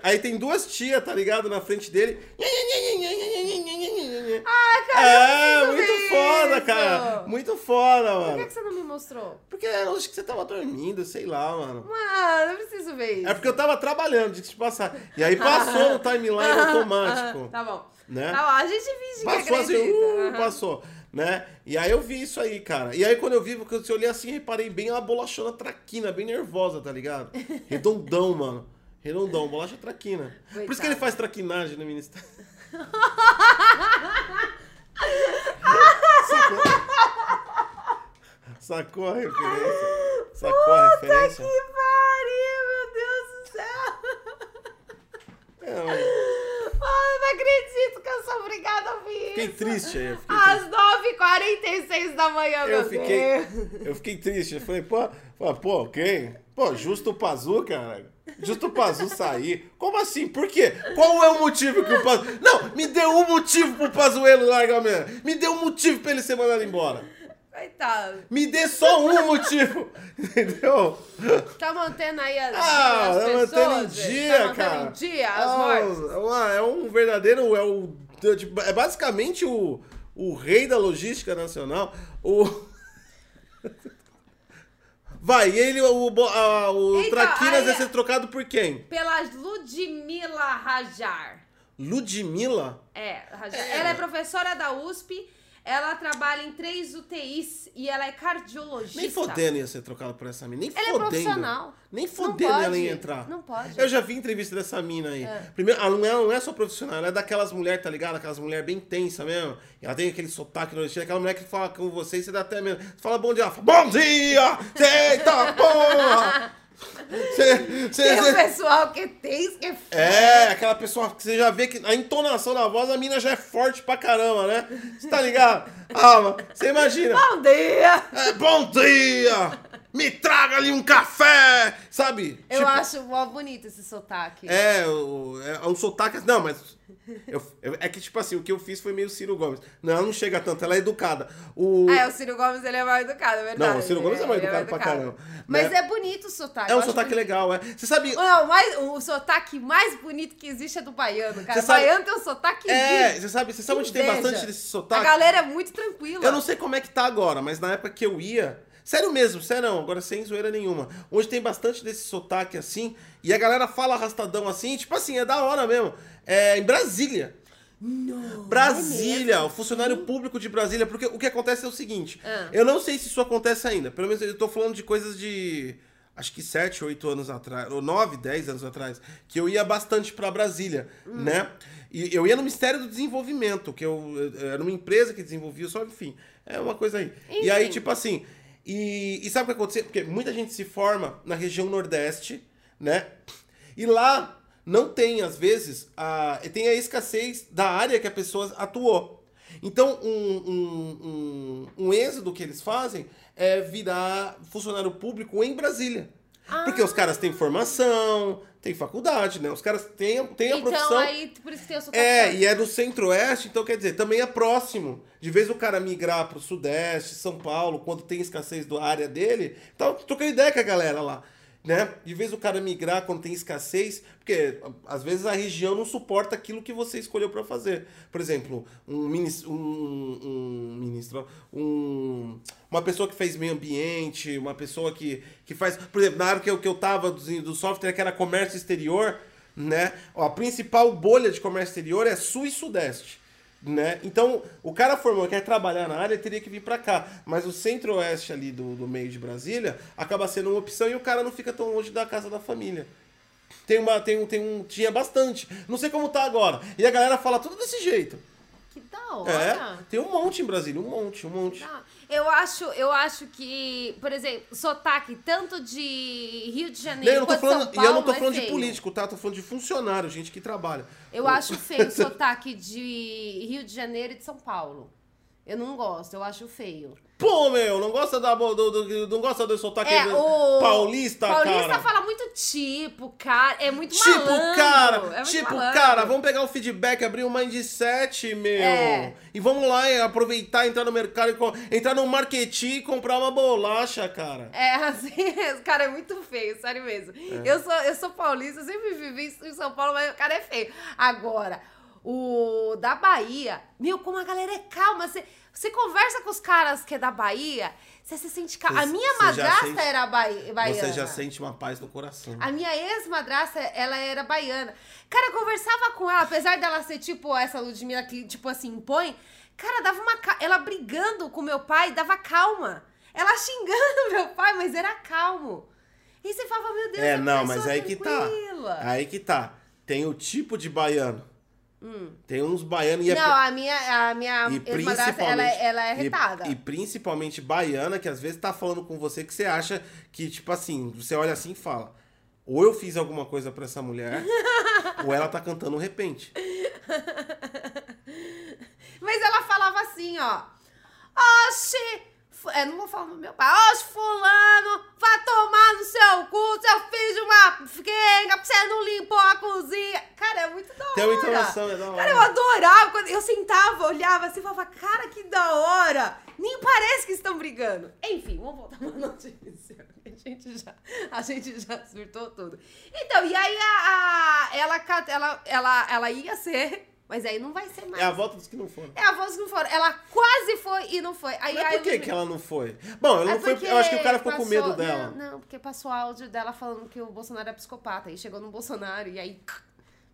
Aí tem duas tias, tá ligado? Na frente dele. Ah, cara, É, muito ver foda, isso. cara. Muito foda, Por que, mano. que você não me mostrou? Porque eu acho que você tava dormindo, sei lá, mano. Mano, eu preciso ver isso. É porque eu tava trabalhando, de te passar. E aí passou no timeline automático. Tá bom. Né? Tá bom, a gente finge que Passou assim, acredita. uh, Aham. passou, né? E aí eu vi isso aí, cara. E aí quando eu vi, porque eu olhei assim, reparei bem uma bolachona traquina, bem nervosa, tá ligado? Redondão, mano. Redondão, bolacha traquina. Por isso que ele Coitado. faz traquinagem no ministério. Sacou? Sacou a referência? Sacou a referência? Que pariu, meu Deus do céu. É, mas Mano, não acredito que eu sou obrigada a ouvir fiquei isso. triste aí. Eu fiquei triste. Às 9h46 da manhã, meu Eu fiquei, Deus. eu fiquei triste. Eu falei, pô, pô, quem? Pô, justo o Pazu, cara. Justo o Pazu sair. Como assim? Por quê? Qual é o motivo que o Pazu... Não, me deu um motivo pro Pazuelo largar a mulher. Me deu um motivo pra ele ser mandado embora. Coitado. Me dê só um motivo. Entendeu? Tá mantendo aí as, Ah, as tá pessoas? mantendo em dia, tá mantendo cara. em dia as Ah, mortes? É um verdadeiro... É, o, tipo, é basicamente o, o rei da logística nacional. O... Vai, e ele, o, a- o Traquinas vai ser trocado por quem? Pela Ludmila Rajar. Ludmilla? É, Rajar. É. Ela é professora da USP, ela trabalha em três UTIs e ela é cardiologista. Nem fodendo ia ser trocado por essa mina. Nem Ela é fodendo. profissional. Nem fodendo ela pode, ia entrar. não pode. Eu já vi entrevista dessa mina aí. É. Primeiro, ela não é, não é só profissional, ela é daquelas mulheres, tá ligado? Aquelas mulheres bem tensas mesmo. Ela tem aquele sotaque nordestino, aquela mulher que fala com você e você dá até medo. Você fala bom dia, ela fala bom dia! Eita porra! Você, você, Tem o você- pessoal que tem, que é f- É, aquela pessoa que você já vê que a entonação da voz, a mina já é forte pra caramba, né? Você tá ligado? Ah, você imagina. Bom dia! É, bom dia! Me traga ali um café! Sabe? Eu Tipo, acho mó bonito esse sotaque. É, o- é um sotaque. Não, mas. eu- eu- é que, tipo assim, o que eu fiz foi meio Ciro Gomes. Não, não chega tanto, ela é educada. O, É, o Ciro Gomes, ele é mal educado, é verdade. Não, o Ciro Gomes é mal Ele educado pra caramba, Mas né? é bonito o sotaque. é um sotaque bonito. legal, é. Você sabe. Não, mais, o sotaque mais bonito que existe é do baiano, cara. Você sabe- Baiano tem um sotaque É, lindo. você sabe, você sabe Que onde tem bastante desse sotaque? A galera é muito tranquila. Eu não sei como é que tá agora, mas na época que eu ia. Sério mesmo, sério não, agora sem zoeira nenhuma. Onde tem bastante desse sotaque assim, e a galera fala arrastadão assim, tipo assim, é da hora mesmo. É em Brasília. Não, Brasília, é o funcionário público de Brasília, porque o que acontece é o seguinte, Ah. eu não sei se isso acontece ainda, pelo menos eu tô falando de coisas de acho que 7, 8 anos atrás, ou 9, 10 anos atrás, que eu ia bastante pra Brasília, Hum. né? E eu ia no Ministério do Desenvolvimento, que eu, eu- era uma empresa que desenvolvia, só enfim, é uma coisa aí. E aí, Enfim. tipo assim, e, e sabe o que aconteceu? Porque muita gente se forma na região Nordeste, né? E lá não tem, às vezes, a, tem a escassez da área que a pessoa atuou. Então, um, um, um, um êxodo que eles fazem é virar funcionário público em Brasília. Porque os caras têm formação, têm faculdade, né? Os caras têm, têm a Então, profissão. aí, por isso que tem o sotaque. É, e é do centro-oeste, então quer dizer, também é próximo. De vez o cara migrar pro sudeste, São Paulo, quando tem escassez da área dele, então trocando ideia com a galera lá. Né? De vez o cara migrar quando tem escassez, porque às vezes a região não suporta aquilo que você escolheu para fazer. Por exemplo, um ministro, um, um ministro, um, uma pessoa que fez meio ambiente, uma pessoa que, que faz. Por exemplo, na área que eu, que eu tava do, do software, que era comércio exterior, né? Ó, A principal bolha de comércio exterior é sul e sudeste. Né? Então, o cara formou, quer trabalhar na área, teria que vir pra cá. Mas o centro-oeste ali do, do meio de Brasília acaba sendo uma opção e o cara não fica tão longe da casa da família. Tem uma, tem um, tem um, tinha bastante. Não sei como tá agora. E a galera fala tudo desse jeito. Que da hora. É, tem um monte em Brasília, um monte, um monte. Não, Eu acho, eu acho que, por exemplo, sotaque tanto de Rio de Janeiro não quanto falando, São e Paulo eu não tô é falando de feio. político, tá? Tô falando de funcionário, gente que trabalha. Eu acho feio o sotaque de Rio de Janeiro e de São Paulo. Eu não gosto, eu acho feio. Pô, meu, não gosta da do, do- não gosta do sotaque É, o paulista, Paulista cara. fala muito tipo, cara, é muito Tipo, malandro. cara, é muito tipo, malandro. cara, vamos pegar o feedback, abrir o Mindset, meu. É. E vamos lá e aproveitar, entrar no mercado, entrar no marketing e comprar uma bolacha, cara. É, assim, cara é muito feio, sério mesmo. É. Eu, sou, eu sou paulista, eu sempre vivi em São Paulo, mas o cara é feio. Agora, o da Bahia, meu, como a galera é calma. Você, você conversa com os caras que é da Bahia, você se sente calma. A minha madrasta sente- era baí- baiana. Você já sente uma paz no coração. A minha ex-madrasta, ela era baiana. Cara, eu conversava com ela, apesar dela ser tipo essa Ludmilla que, tipo assim, impõe. Cara, dava uma. Ela brigando com meu pai, dava calma. Ela xingando meu pai, mas era calmo. E você falava, meu Deus, É, essa não, mas aí que tá. tranquila. Aí que tá. Tem o tipo de baiano. Tem uns baianos e é Hum. Não, a minha, a minha E ex-madrasta, ela, é- ela é e- retada. E, principalmente baiana, que às vezes tá falando com você que você acha que, tipo assim, você olha assim e fala: ou eu fiz alguma coisa pra essa mulher, ou ela tá cantando repente. Mas ela falava assim, ó. Oxi! É, não vou falar no meu pai. Oxi, fulano, vai tomar no seu cu, seu filho de uma quenga, porque você não limpou a cozinha. Cara, é muito da hora. Tem uma entonação, é da hora. Cara, eu adorava. Quando eu sentava, olhava assim e falava, cara, que da hora. Nem parece que estão brigando. Enfim, vamos voltar pra notícia. A gente já, a gente já surtou tudo. Então, e aí a, a- ela, ela, ela, ela ia ser, mas aí não vai ser mais. É a volta dos que não foram. É a voz que não foram. Ela quase foi e não foi. Aí, Mas aí por que, eu- que ela não foi? Bom, ela É não foi. Eu acho que o cara ficou com medo dela. Não, não, porque passou áudio dela falando que o Bolsonaro é psicopata. E chegou no Bolsonaro e aí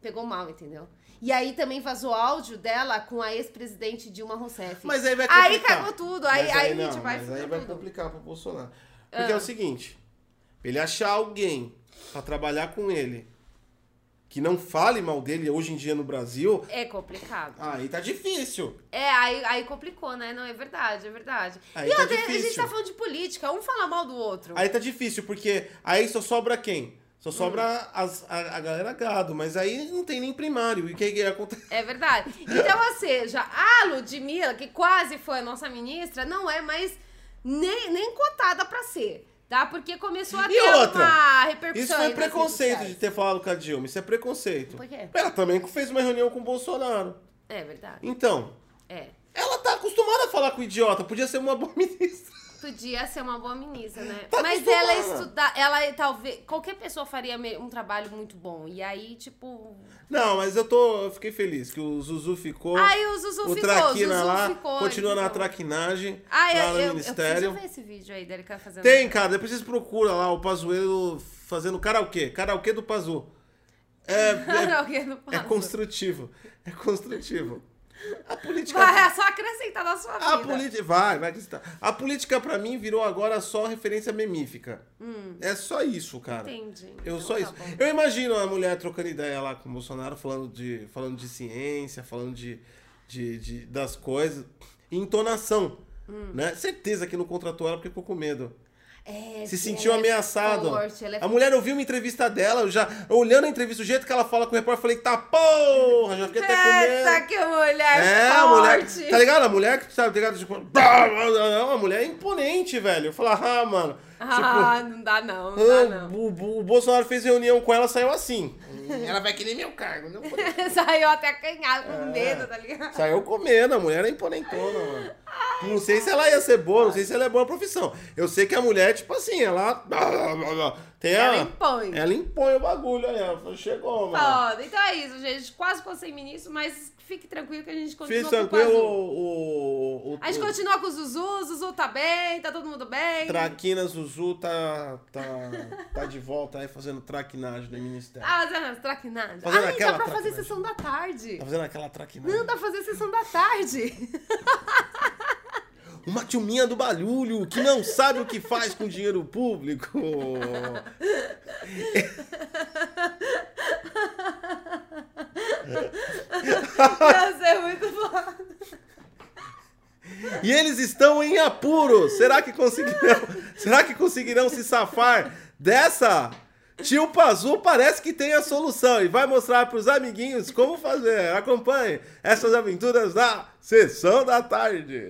pegou mal, entendeu? E aí também vazou áudio dela com a ex-presidente Dilma Rousseff. Mas aí vai Aí complicar. cagou tudo. Aí, Mas aí, não, gente, vai mas aí vai tudo. complicar pro Bolsonaro. Porque é Ah. o seguinte: pra ele achar alguém pra trabalhar com ele que não fale mal dele hoje em dia no Brasil, É complicado. aí tá difícil. É, aí, aí complicou, né? Não, é verdade, é verdade. Aí e tá outra, a gente difícil. tá falando de política, um fala mal do outro. Aí tá difícil, porque aí só sobra quem? Só Hum. sobra as- a, a galera gado, mas aí não tem nem primário. E o que, que acontece? É verdade. Então, ou seja, a Ludmilla, que quase foi a nossa ministra, não é mais nem, nem cotada pra ser. Tá? Porque começou a E ter outra? uma repercussão. Isso foi redes preconceito de ter falado com a Dilma. Isso é preconceito. Por quê? Ela também fez uma reunião com o Bolsonaro. É verdade. Então, É. ela tá acostumada a falar com idiota. Podia ser uma boa ministra. Podia ser uma boa ministra, né? Tá Mas acostumada. ela estudar, ela talvez. Qualquer pessoa faria um trabalho muito bom. E aí, tipo. Não, mas eu tô. Eu fiquei feliz que o Zuzu ficou. Aí o Zuzu o ficou, Traquina o Zuzu lá ficou. continua ele na traquinagem Ah, lá eu, no eu, eu ministério. preciso ver esse vídeo aí dele que tá fazendo. Tem, cara, depois vocês procuram lá o Pazuello fazendo karaokê. Karaokê do Pazu. É, é, é construtivo. É construtivo. A política. Vai, é só acrescentar na sua vida. A política. Vai, vai acreditar. A política, pra mim, virou agora só referência memífica. É só isso, cara. Entendi. Eu Então só tá isso. bom. Eu imagino a mulher trocando ideia lá com o Bolsonaro, falando de, falando de ciência, falando de, de, de- das coisas. E entonação. Hum. Né? Certeza que não contratou ela porque ficou com medo. É, Se sentiu é ameaçado. forte, é A mulher ouviu uma entrevista dela, eu já olhando a entrevista, o jeito que ela fala com o repórter, eu falei, tá porra, já fiquei até com medo. que mulher É, a forte. mulher. Tá ligado? A mulher que tá ligado? Tipo, a mulher é imponente, velho. Eu falei, ah, mano. Ah, não dá não, não dá Ah, não. O, o- o Bolsonaro fez reunião com ela, saiu assim. Ela vai querer meu cargo. Não vou. Saiu até acanhado, É. com medo, tá ligado? Saiu comendo, a mulher é imponentona, mano. Não sei se ela ia ser boa, não sei se ela é boa profissão. Eu sei que a mulher, tipo assim, ela. Tem a, Ela impõe. Ela impõe o bagulho aí, ela falou, chegou, mano. Foda. Então é isso, gente. Quase sem ministro, mas fique tranquilo que a gente continua Fiz com o tranquilo, o, o, A gente o continua com o Zuzu, o Zuzu tá bem, tá todo mundo bem. Traquina Zuzu tá, tá, tá de volta aí fazendo traquinagem no ministério. Ah, fazendo as traquinagens. Fazendo Ai, aquela dá pra fazer traquinagem. sessão da tarde. Tá fazendo aquela traquinagem. Não, dá pra fazer sessão da tarde. Uma tilminha do barulho que não sabe o que faz com dinheiro público. Ia ser muito bom. E eles estão em apuro. Será que conseguirão? será que conseguirão se safar dessa? Tio Pazu parece que tem a solução e vai mostrar para os amiguinhos como fazer. Acompanhe essas aventuras da sessão da tarde.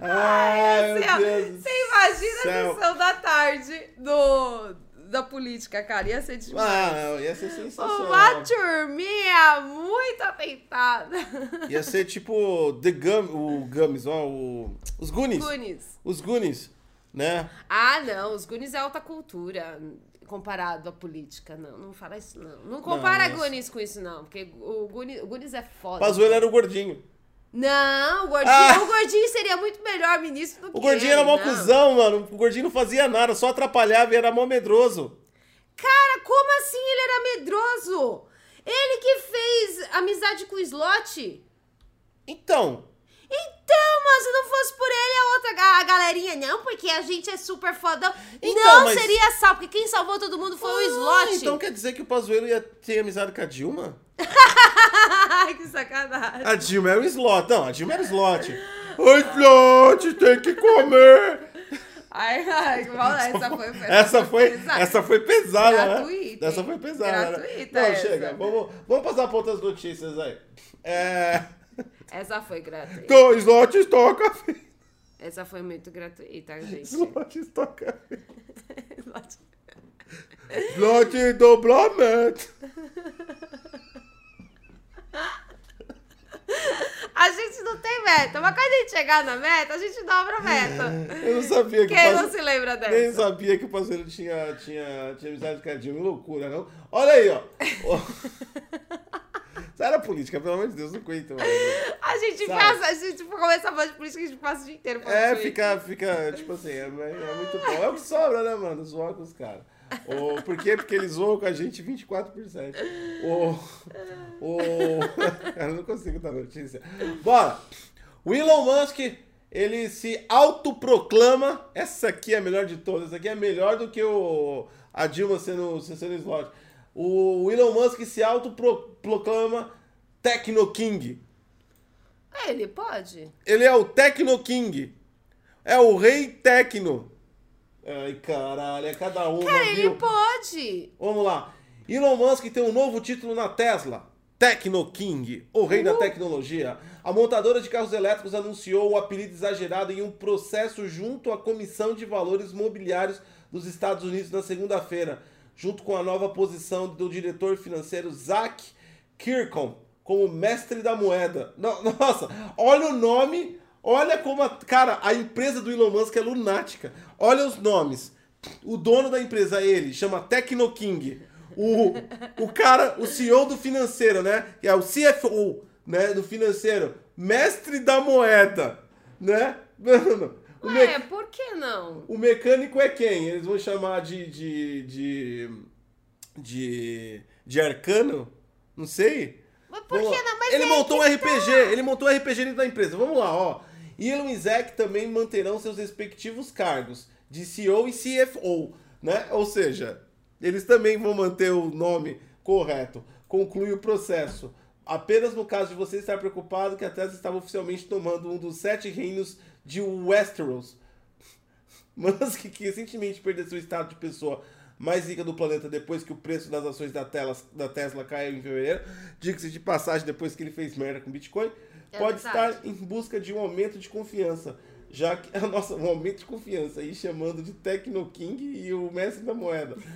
Ai, meu Você, Deus você imagina a sessão da tarde do, da política, cara. Ia ser demais. Ah, ia ser sensacional. Uma turminha muito atentada. Ia ser tipo The Gum, o Gummies, ó, o, os Goonies. Goonies. Os Goonies, né? Ah, não. Os Goonies é alta cultura comparado à política. Não, não fala isso, não. Não compara Não, mas- Goonies com isso, não. Porque o Goonies, o Goonies é foda. Pazuello era o gordinho. Não, o gordinho, Ah! o gordinho seria muito melhor ministro do que O gordinho ele, era mó cuzão, mano. O gordinho não fazia nada, só atrapalhava e era mó medroso. Cara, como assim ele era medroso? Ele que fez amizade com o Slot? Então, Então, mas se não fosse por ele, a outra a galerinha, não, porque a gente é super fodão. Então, não mas- seria sal, porque quem salvou todo mundo foi o Ah, Slot. então quer dizer que o Pazuello ia ter amizade com a Dilma? Que sacanagem. A Dilma era o slot. Não, a Dilma era o slot. Oi, slot, tem que comer. Ai, ai, essa foi Essa foi, pesada. essa foi pesada, Gratuita, né? Essa foi pesada, Gratuita né? Não, essa. chega. Vamos, vamos passar para outras notícias aí. É... Essa foi gratuita. Então, slot toca. Essa foi muito gratuita, gente. Slot toca. Slot. Slot dobramento. A gente não tem meta, mas quando a gente chegar na meta, a gente dobra a meta. Eu não sabia que Quem o não se lembra Nem dessa? sabia que o Pazuello tinha, tinha, tinha amizade com a Dilma. Loucura, não? Olha aí, ó. Sai da política, pelo amor de Deus, não aguento mais. A gente Sabe? passa, a gente começa a falar de política, a gente passa o dia inteiro falando É, fica, fica, tipo assim, é, é muito bom. É o que sobra, né, mano? Zoar com os caras. Por quê? Porque eles zoam com a gente 24 por 7. O, o, eu não consigo dar notícia. Bora! O Elon Musk, ele se autoproclama. Essa aqui é a melhor de todas. Essa aqui é melhor do que o, a Dilma sendo, sendo slot. O Elon Musk se autoproclama Tecno King. É, Ele pode? Ele é o Tecno King. É o rei Tecno. Ai, caralho, é cada uma, Cara, ele viu? pode. Vamos lá. Elon Musk tem um novo título na Tesla. Tecno King, o rei da tecnologia. A montadora de carros elétricos anunciou o apelido exagerado em um processo junto à Comissão de Valores Mobiliários dos Estados Unidos na segunda-feira, junto com a nova posição do diretor financeiro Zach Kirkham como mestre da moeda. No- Nossa, olha o nome, olha como a, cara, a empresa do Elon Musk é lunática. Olha os nomes. O dono da empresa, ele, chama Tecno King. O, o cara, o CEO do financeiro, né? Que é o CFO, né? Do financeiro. Mestre da moeda, né? Mano, o, me- Ué, por que não? o mecânico é quem? Eles vão chamar de. de. de. de, de arcano? Não sei. Mas por Vamos que lá. não? Mas ele é montou um RPG, tá. ele montou um RPG dentro da empresa. Vamos lá, ó. Elon e Zack também manterão seus respectivos cargos de CEO e CFO, né? Ou seja, eles também vão manter o nome correto. Conclui o processo. Apenas no caso de você estar preocupado que a Tesla estava oficialmente tomando um dos sete reinos de Westeros. Musk, que recentemente perdeu seu estado de pessoa mais rica do planeta depois que o preço das ações da, Tesla, da Tesla caiu em fevereiro, diga-se de passagem depois que ele fez merda com Bitcoin, É pode verdade. estar em busca de um aumento de confiança, já que nossa, um aumento de confiança aí chamando de Tecno King e o mestre da moeda.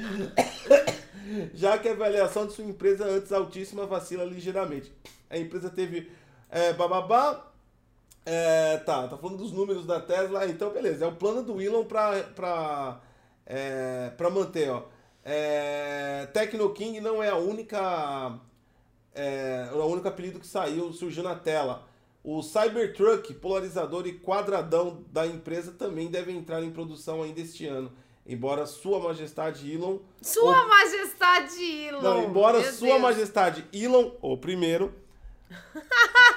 já que a avaliação de sua empresa antes altíssima vacila ligeiramente. A empresa teve é, bababá, é, tá, tá falando dos números da Tesla, então beleza, é o plano do Elon pra, pra, é, pra manter, ó. É, Tecno King não é a única, é, o único apelido que saiu, surgiu na tela. O Cybertruck, polarizador e quadradão da empresa também deve entrar em produção ainda este ano. Embora Sua Majestade Elon. Sua Majestade Elon. Não, embora Sua Deus. Majestade Elon, o primeiro.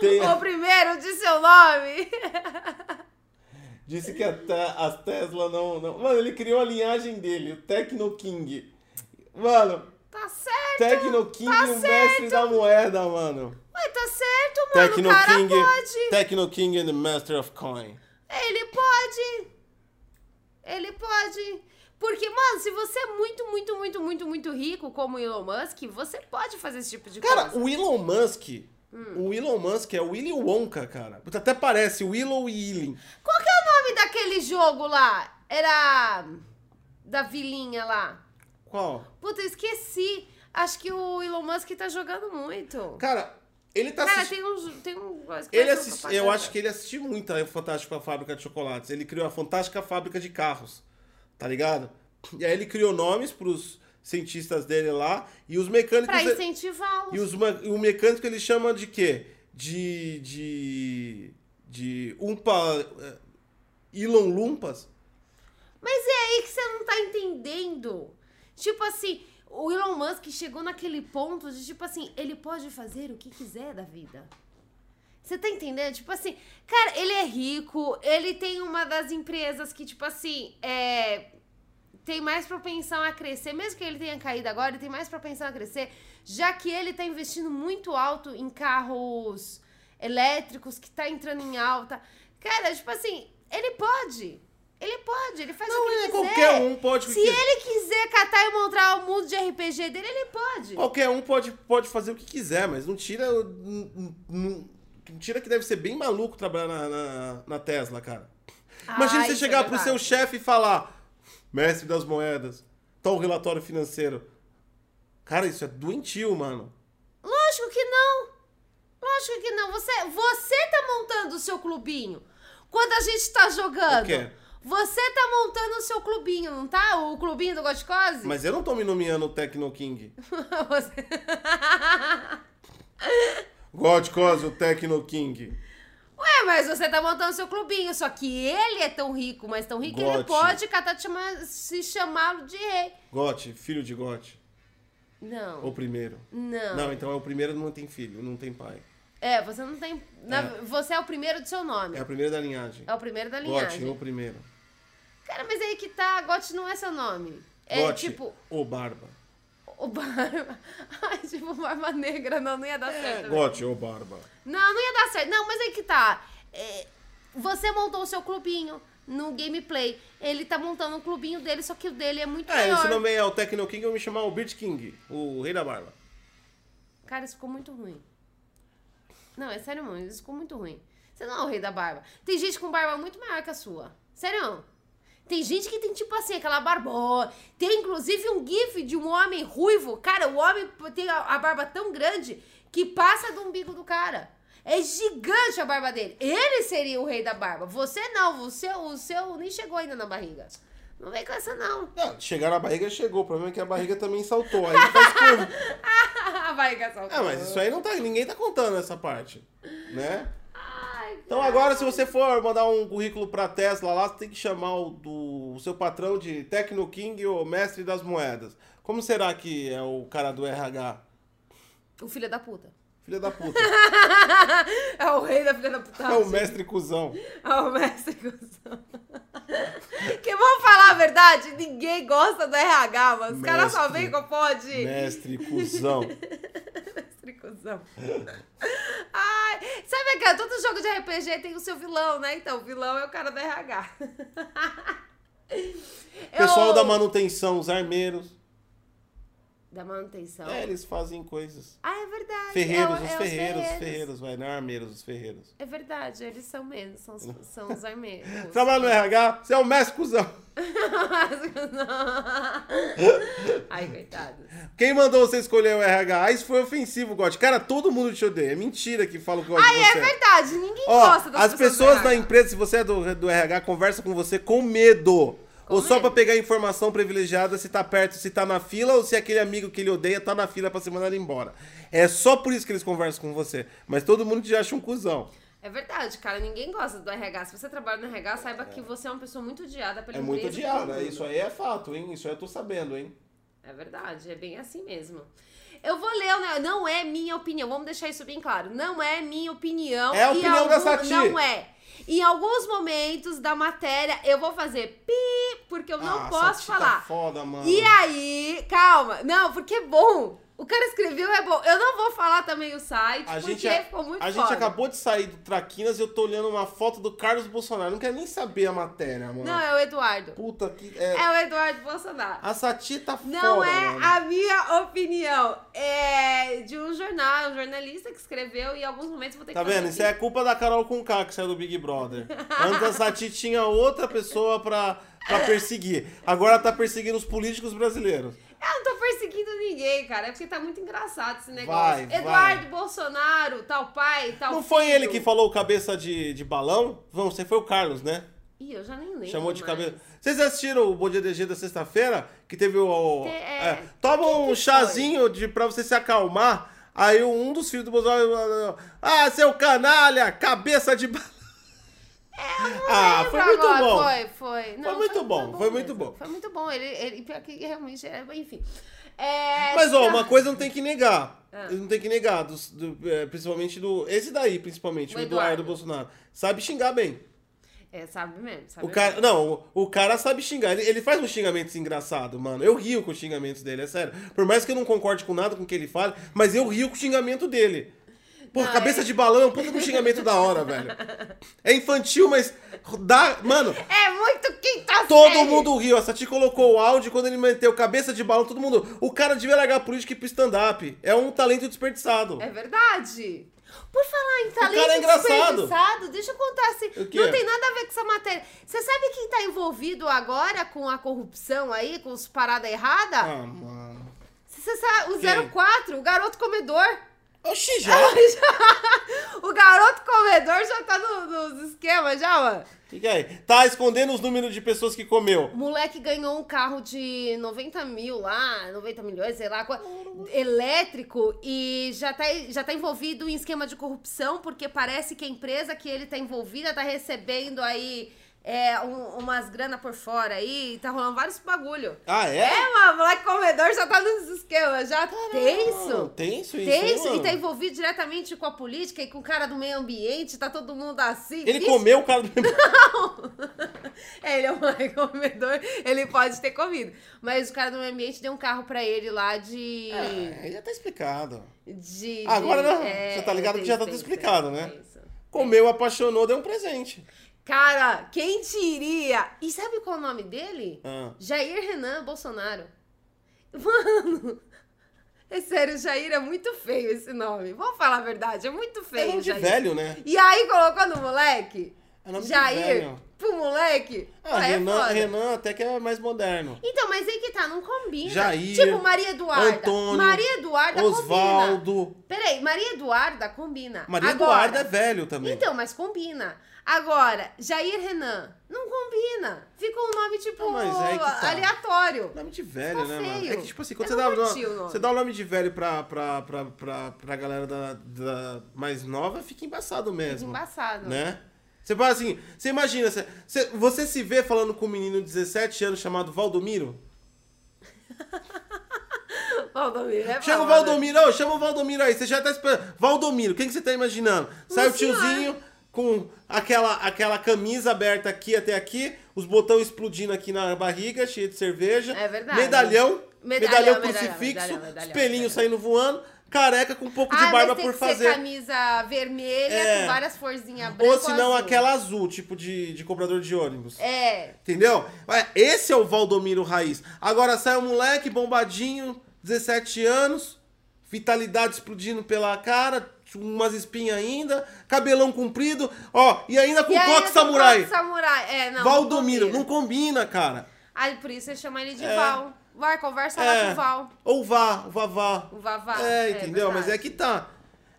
tenha- O primeiro de seu nome. Disse que a te- as Tesla não, não. Mano, ele criou a linhagem dele, o Tecno King. Mano, Tá certo. Tecno King, tá o mestre da moeda, mano. Ué, tá certo, mano. Tecno o cara King. pode. Tecno King and the Master of Coin. Ele pode. Ele pode. Porque, mano, se você é muito, muito, muito, muito, muito rico, como o Elon Musk, você pode fazer esse tipo de Cara, coisa. o Elon Musk. O Elon Musk é o Willy Wonka, cara. Puta, Até parece Willow e Ealing. Qual que é o nome daquele jogo lá? Era. Da vilinha lá. Qual? Puta, eu esqueci. Acho que o Elon Musk tá jogando muito. Cara, ele tá Cara, assistindo. tem um. Tem um Ele uma assisti... Eu acho que ele assistiu muito a Fantástica Fábrica de Chocolates. Ele criou a Fantástica Fábrica de Carros. Tá ligado? E aí ele criou nomes pros cientistas dele lá. E os mecânicos. Pra incentivá-los. E os, e o mecânico ele chama de quê? De. De. De. Umpa. eh, Elon Lumpas? Mas é aí que você não tá entendendo. Tipo assim, o Elon Musk chegou naquele ponto de, tipo assim, ele pode fazer o que quiser da vida. Você tá entendendo? Tipo assim, cara, ele é rico, ele tem uma das empresas que, tipo assim, é. Tem mais propensão a crescer, mesmo que ele tenha caído agora, ele tem mais propensão a crescer, já que ele tá investindo muito alto em carros elétricos, que tá entrando em alta. Cara, tipo assim, ele pode. Ele pode, ele faz o Não, que é quiser. qualquer um pode. Se ele quiser catar e montar o mundo de RPG dele, ele pode. Qualquer um pode, pode fazer o que quiser, mas não tira. Não, não- não tira que deve ser bem maluco trabalhar na, na, na Tesla, cara. Imagina Ah, você isso é chegar pro seu chefe e falar: Mestre das moedas, tá o relatório financeiro. Cara, isso é doentio, mano. Lógico que não. Lógico que não. Você, você tá montando o seu clubinho. Quando a gente tá jogando. O quê? Você tá montando o seu clubinho, não tá? O clubinho do Goticose? Mas eu não tô me nomeando o Tecno King. Você- God Cause, o Tecno King. Ué, mas você tá montando o seu clubinho. Só que ele é tão rico, mas tão rico que ele Gote. pode catar te chamar- se chamá-lo de rei. Gote, filho de Gote. Não. O primeiro. Não. Não, então é o primeiro não tem filho, não tem pai. É, você não tem. na- É. Você é o primeiro do seu nome. É a primeira da linhagem. É o primeiro da Gote, linhagem. o primeiro. Cara, mas aí que tá, Gote não é seu nome. É Gote, tipo, o Barba. O Barba. Ai, tipo, Barba Negra, não, não ia dar certo. né? Gote, o Barba. Não, não ia dar certo. Não, mas aí que tá. É, você montou o seu clubinho, no gameplay. Ele tá montando um clubinho dele, só que o dele é muito É, maior. esse nome é o Techno King, eu vou me chamar o Beat King, o rei da barba. Cara, isso ficou muito ruim. Não, é sério, mano, isso ficou muito ruim. Você não é o rei da barba. Tem gente com barba muito maior que a sua. Sério. Tem gente que tem, tipo assim, aquela barbona. Tem, inclusive, um gif de um homem ruivo. Cara, o homem tem a, barba tão grande que passa do umbigo do cara. É gigante a barba dele. Ele seria o rei da barba. Você não. O seu, o seu nem chegou ainda na barriga. Não vem com essa, não. Não, chegar na barriga chegou, o problema é que a barriga também saltou, aí faz curva. a barriga saltou. É, mas isso aí não tá, ninguém tá contando essa parte, né? Então agora, se você for mandar um currículo pra Tesla lá, você tem que chamar o, do, o seu patrão de Tecno King ou Mestre das Moedas. Como será que é o cara do RH? O filho da puta. Filha da puta. é o rei da filha da puta. É o mestre cuzão. É o mestre cuzão. que vamos falar a verdade, ninguém gosta do RH, mano. Os caras só vêm com pode. Mestre cuzão. Mestre cuzão. Ai, sabe que todo jogo de RPG tem o seu vilão, né? Então, o vilão é o cara do RH. Pessoal Eu- da manutenção, os armeiros. Da manutenção. É, eles fazem coisas. Ah, é verdade. Ferreiros, é, os é ferreiros, os ferreiros, vai, não é armeiros, os ferreiros. É verdade, eles são mesmo, são, os- são os armeiros. Trabalha no RH, você é o mestre cuzão. Ai, coitados. Quem mandou você escolher o RH? Ah, isso foi ofensivo, God. Cara, todo mundo te odeia. É mentira que falam que gosta Ai, de é você. verdade, ninguém Ó, gosta das as pessoas, pessoas da empresa, se você é do, do RH, conversa com você com medo. Ou só medo. pra pegar informação privilegiada se tá perto, se tá na fila, ou se aquele amigo que ele odeia tá na fila pra ser mandado embora. É só por isso que eles conversam com você. Mas todo mundo te acha um cuzão. É verdade, cara, ninguém gosta do RH. Se você trabalha no RH, saiba que você é uma pessoa muito odiada pela É empresa. muito pelo né? mundo. Isso aí é fato, hein? Isso aí eu tô sabendo, hein? É verdade, é bem assim mesmo. Eu vou ler, né? não é minha opinião, vamos deixar isso bem claro. Não é minha opinião. É a opinião da algum- Sati. Não é. Em alguns momentos da matéria, eu vou fazer pi, porque eu não Ah, posso tá falar. foda, mano. E aí, calma. Não, porque é bom. O cara escreveu, é bom. Eu não vou falar também o site, A porque gente, ficou muito a foda. gente acabou de sair do Traquinas e eu tô olhando uma foto do Carlos Bolsonaro. Não quero nem saber a matéria, mano. Não, é o Eduardo. Puta que. É... É o Eduardo Bolsonaro. A Sati tá Não foda, é mano. a minha opinião. É de um jornal, um jornalista que escreveu e em alguns momentos eu vou ter Tá que fazer vendo? Isso pi. é culpa da Carol Conká que saiu do Big Brother. Antes a Sati tinha outra pessoa pra, pra perseguir. Agora tá perseguindo os políticos brasileiros. Eu não tô perseguindo ninguém, cara. É porque tá muito engraçado esse negócio. Vai, Eduardo Bolsonaro, tal pai, tal Não foi filho. ele que falou cabeça de, de balão? Vamos, você foi o Carlos, né? Ih, eu já nem lembro. Chamou de mais. cabeça. Vocês assistiram o Bom Dia DG da sexta-feira? Que teve o. É, é, toma quem um que chazinho de, pra você se acalmar. Aí um dos filhos do Bolsonaro. Ah, seu canalha! Cabeça de balão! Ah, Lembro foi muito agora. bom. Foi, foi. Não, muito bom, foi muito mesmo. bom. Foi muito bom. Ele, ele pior que realmente é, enfim. É, Mas, ó, uma coisa não tem que negar. Ah. Não tem que negar, dos- do- é, principalmente do. Esse daí, principalmente, O o Eduardo Eduardo. Bolsonaro. Sabe xingar bem. É, sabe mesmo. Sabe O cara, não, o, o cara sabe xingar. Ele, ele faz uns xingamentos engraçados, mano. Eu rio com os xingamentos dele, é sério. Por mais que eu não concorde com nada com o que ele fala, mas eu rio com o xingamento dele. Pô, cabeça é- de balão é puta um xingamento da hora, velho. É infantil, mas dá. Mano, É muito quinta todo série. mundo riu. A Sati colocou o áudio quando ele meteu cabeça de balão, todo mundo. O cara devia largar a política e ir pro stand-up. É um talento desperdiçado. É verdade. Por falar em talento cara é desperdiçado, deixa eu contar assim. Não tem nada a ver com essa matéria. Você sabe quem tá envolvido agora com a corrupção aí, com os paradas erradas? Ah, mano. Você sabe, o Quem? 04, o garoto comedor. Oxi, já. o garoto comedor já tá no- nos esquemas já, mano. que, que é? Tá escondendo os números de pessoas que comeu. O moleque ganhou um carro de 90 mil lá, 90 milhões, sei lá, elétrico e já tá, já tá envolvido em esquema de corrupção, porque parece que a empresa que ele tá envolvida tá recebendo aí é, um- umas grana por fora aí, tá rolando vários bagulho. Ah, é? É, mano, o moleque comedor já tá nos esquemas, já tenso. Tenso isso, Tenso, hein, e tá envolvido diretamente com a política e com o cara do meio ambiente, tá todo mundo assim. Ele Vixe, comeu o cara do... é, ele é um moleque comedor, ele pode ter comido. Mas o cara do meio ambiente deu um carro pra ele lá de. É, já tá explicado. de Agora de- não, é, você tá ligado que já tá isso, tudo explicado, isso, né? isso. Comeu, apaixonou, deu um presente. Cara, quem diria? E sabe qual é o nome dele? Ah. Jair Renan Bolsonaro. Mano, é sério, Jair é muito feio esse nome. Vamos falar a verdade, é muito É feio, nome de Jair. velho, né? E aí colocou no moleque? É nome de Jair, velho. pro moleque? Ah, é Renan. Renan até que é mais moderno. Então, mas aí que tá, não combina. Jair, Tipo, Maria Eduarda. Antônio, Maria Eduarda combina. Osvaldo. Peraí, Maria Eduarda combina. Maria Agora, Eduarda é velho também. Então, mas combina. Agora, Jair Renan, não combina. Ficou um nome, tipo, mas é tá. aleatório. Nome de velho, Ficou né, mano? feio. É que, tipo assim, quando você dá, curti o nome. você dá o nome de velho pra, pra, pra, pra, pra galera da, da mais nova, fica embaçado mesmo. Embaçado. Né? Você fala assim, você imagina, você, você, se vê falando com um menino de 17 anos chamado Valdomiro? Valdomiro, é Chama o foda. Valdomiro, ô, chama o Valdomiro aí, você já tá esperando. Valdomiro, quem que você tá imaginando? Sai o tiozinho com aquela, aquela camisa aberta aqui até aqui, os botões explodindo aqui na barriga, cheio de cerveja. É verdade. Medalhão, Medalhão, medalhão, crucifixo, medalhão, medalhão, espelhinho saindo voando, careca com um pouco de Ah, barba mas tem por fazer. ser camisa vermelha É. com várias florzinhas brancas. Ou se não, aquela azul, tipo de, de cobrador de ônibus. É. Entendeu? Ué, Esse é o Valdomiro Raiz. Agora sai um moleque bombadinho, 17 anos, vitalidade explodindo pela cara, umas espinhas ainda, cabelão comprido, ó, e ainda com E coque samurai. coque samurai. É, não. Valdomiro, não não combina. combina, cara. Aí por isso você chama ele de É. Val. Vai, conversa É. lá com o Val. Ou vá, o vavá. O Vavá. É, entendeu? Mas é que tá.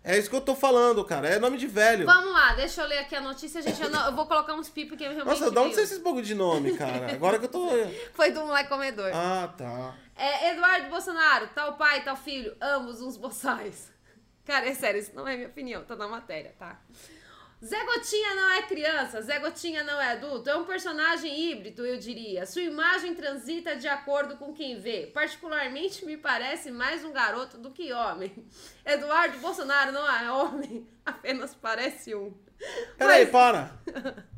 É isso que eu tô falando, cara. É nome de velho. Vamos lá, deixa eu ler aqui a notícia, gente. Eu, não- eu vou colocar uns pipos que eu realmente Nossa, da onde são esses bagulho de nome, cara? Agora que eu tô. Foi do moleque comedor. Ah, tá. É, Eduardo Bolsonaro, tal pai, tal filho, ambos uns boçais. Cara, é sério, isso não é minha opinião, tá na matéria, tá? Zé Gotinha não é criança, Zé Gotinha não é adulto, é um personagem híbrido, eu diria. Sua imagem transita de acordo com quem vê. Particularmente me parece mais um garoto do que homem. Eduardo Bolsonaro não é homem, apenas parece um. Peraí, Mas- para.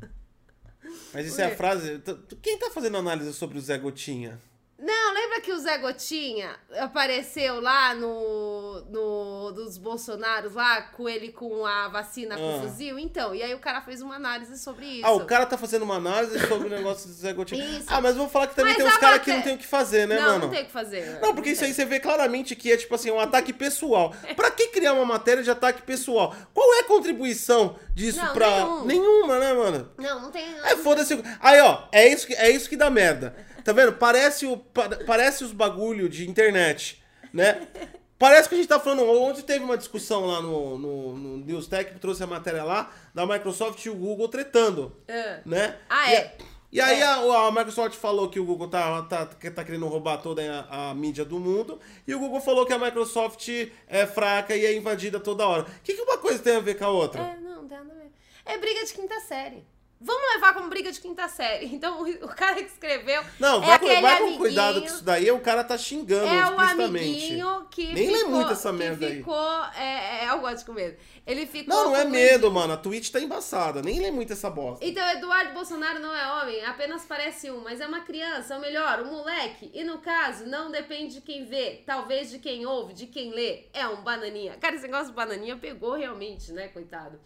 Mas isso é a frase. Quem tá fazendo análise sobre o Zé Gotinha? Não, lembra que o Zé Gotinha apareceu lá no, no dos Bolsonaros lá, com ele com a vacina com Ah. fuzil? Então, e aí o cara fez uma análise sobre isso. Ah, o cara tá fazendo uma análise sobre o negócio do Zé Gotinha. Isso. Ah, mas vou falar que também Mas tem uns caras que não tem o que fazer, né, não, mano? não tem o que fazer. Não, porque isso aí você vê claramente que é, tipo assim, um ataque pessoal. Pra que criar uma matéria de ataque pessoal? Qual é a contribuição disso Não, pra... nenhum. Nenhuma, né, mano? Não, não tem. É, foda-se. Aí, ó, é isso, que, é isso que dá merda. Tá vendo? Parece, o, pa- parece os bagulho de internet, né? Parece que a gente tá falando. Ontem teve uma discussão lá no, no, no News Tech, que trouxe a matéria lá, da Microsoft e o Google tretando, É. né? Ah, E- é. E aí É. a, a Microsoft falou que o Google tá, tá, tá querendo roubar toda a, a mídia do mundo. E o Google falou que a Microsoft é fraca e é invadida toda hora. O que, que uma coisa tem a ver com a outra? É, não, não tem nada a ver. É briga de quinta série. Vamos levar como briga de quinta série. Então, o cara que escreveu. Não, é vai, com- aquele vai com cuidado que isso daí o cara tá xingando É o explicitamente. amiguinho que Nem lê ficou, muito essa merda aí. ficou, É, é, eu gosto com medo. Ele ficou. Não, não é medo, mano. A Twitch tá embaçada. Nem lê muito essa bosta. Então, Eduardo Bolsonaro não é homem, apenas parece um, mas é uma criança, ou melhor, um moleque. E no caso, não depende de quem vê, talvez de quem ouve, de quem lê. É um bananinha. Cara, esse negócio de bananinha pegou realmente, né, coitado.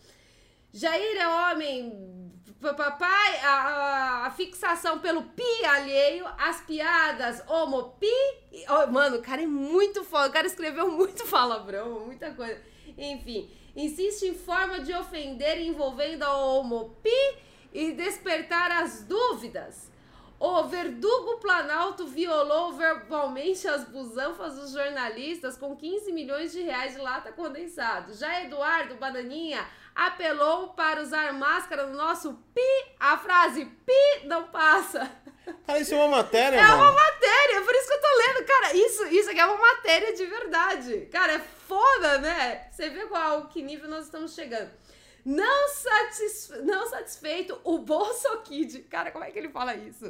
Jair é homem, papai, a, a- a fixação pelo pi alheio, as piadas homopi. Oh, mano, o cara é muito foda, o cara escreveu muito palavrão, muita coisa. Enfim, insiste em forma de ofender envolvendo a homopi e despertar as dúvidas. O verdugo Planalto violou verbalmente as busanfas dos jornalistas com 15 milhões de reais de lata condensado. Já Eduardo Bananinha apelou para usar máscara no nosso pi. A frase pi não passa. Cara, isso é uma matéria, É mano. uma matéria, por isso que eu tô lendo. Cara, isso, isso aqui é uma matéria de verdade. Cara, é foda, né? Você vê qual que nível nós estamos chegando. Não, não satisfeito, o Bolso Kid. Cara, como é que ele fala isso?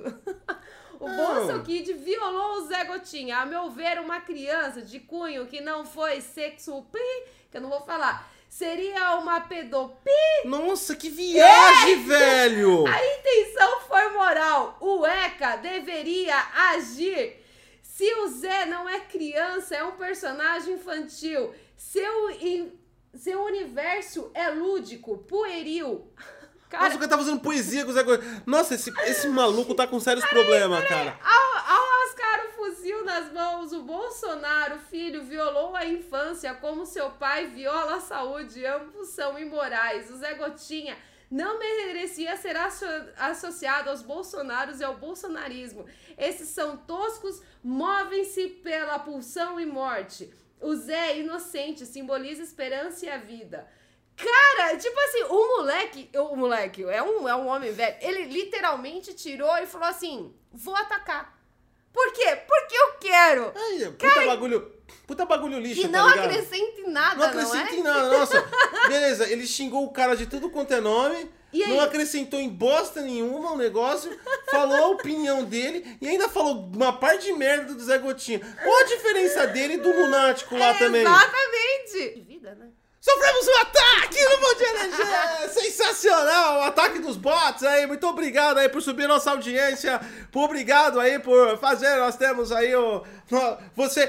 o Não. Bolso Kid violou o Zé Gotinha. A meu ver, uma criança de cunho que não foi sexo pi, que eu não vou falar, seria uma pedopi. Nossa, que viagem, velho! A intenção foi moral. O ECA deveria agir. Se o Zé não é criança, é um personagem infantil. Seu, in- seu universo é lúdico, pueril. Cara- Nossa, o cara tá fazendo poesia com o Zé Gotinha. Nossa, esse, esse maluco tá com sérios problemas, cara. Ao, ao rascar o fuzil nas mãos, o Bolsonaro, filho, violou a infância como seu pai viola a saúde. Ambos são imorais. O Zé Gotinha não merecia ser asso- associado aos Bolsonaros e ao bolsonarismo. Esses são toscos, movem-se pela pulsão e morte. O Zé inocente, simboliza esperança e a vida. Cara, tipo assim, o moleque, o moleque é um, é um homem velho, ele literalmente tirou e falou assim: vou atacar. Por quê? Porque eu quero. Ai, puta bagulho. Puta bagulho lixo, Que tá não ligado? acrescenta em nada, Não não, acrescenta é? em nada, nossa. Beleza, ele xingou o cara de tudo quanto é nome, E aí? não acrescentou em bosta nenhuma o negócio, falou a opinião dele e ainda falou uma parte de merda do Zé Gotinha. Qual a diferença dele e do lunático lá também? Exatamente. De vida, né? Sofremos um ataque no Bom Dia LG! Sensacional! O ataque dos bots aí. Muito obrigado aí por subir nossa audiência. Por obrigado aí por fazer. Nós temos aí o. Você.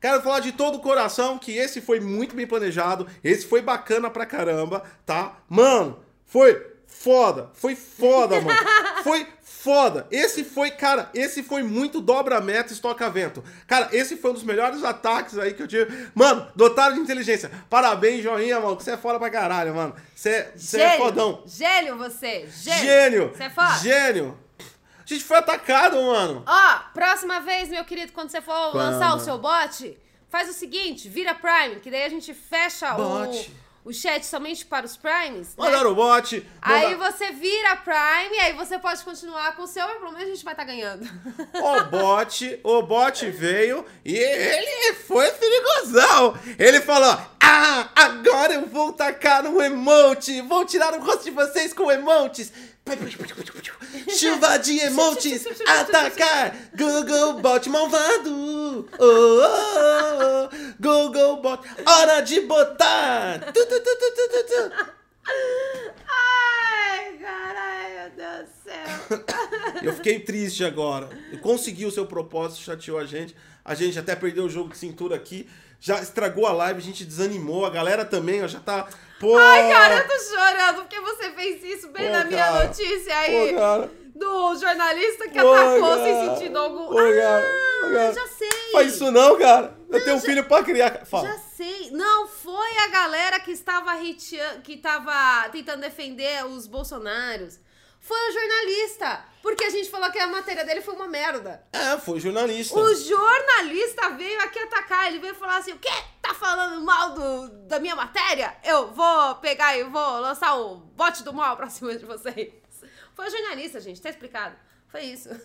Quero falar de todo o coração que esse foi muito bem planejado. Esse foi bacana pra caramba, tá? Mano, foi foda. Foi foda, mano. Foi foda. Esse foi, cara, esse foi muito dobra-meta estoca-vento. Cara, esse foi um dos melhores ataques aí que eu tive. Mano, dotado de inteligência. Parabéns, joinha, mano. Você é foda pra caralho, mano. Você você é fodão. Gênio você. Gênio. Gênio. Você é foda. Gênio. A gente foi atacado, mano. Ó, próxima vez, meu querido, quando você for Quando? lançar o seu bot, faz o seguinte, vira Prime, que daí a gente fecha Bot. o, o chat somente para os Primes. né? Mandaram o bot. Aí você vira Prime, aí você pode continuar com o seu, mas pelo menos a gente vai estar ganhando. O bot, o bot veio e ele foi perigosão. Ele falou: Ah, agora eu vou tacar no emote. Vou tirar o rosto de vocês com emotes. Chuva de emotes, atacar. Google Bot malvado. Oh, oh, oh. Google Bot, hora de botar. Tu, tu, tu. Ai, caralho, meu Deus do céu. Eu fiquei triste agora. Conseguiu o seu propósito, chateou a gente. A gente até perdeu o jogo de cintura aqui. Já estragou a live, a gente desanimou. A galera também, ó, já tá. Pô! Ai, cara, eu tô chorando porque você fez isso bem Pô, na minha cara. notícia aí. Pô, cara. Do jornalista que Pô, atacou sem cara. sentido algum. Pô, cara. Pô, ah, cara. eu já sei. Faz isso não, cara. Eu tenho um filho pra criar. Fala. Já sei. Não, foi a galera que estava hateando, que estava tentando defender os bolsonaros. Foi o jornalista. Porque a gente falou que a matéria dele foi uma merda. É, foi jornalista. O jornalista veio aqui atacar. Ele veio falar assim: o quê? Tá falando mal do, da minha matéria? Eu vou pegar e vou lançar o bote do mal pra cima de vocês. Foi o jornalista, gente. Tá explicado. Foi isso.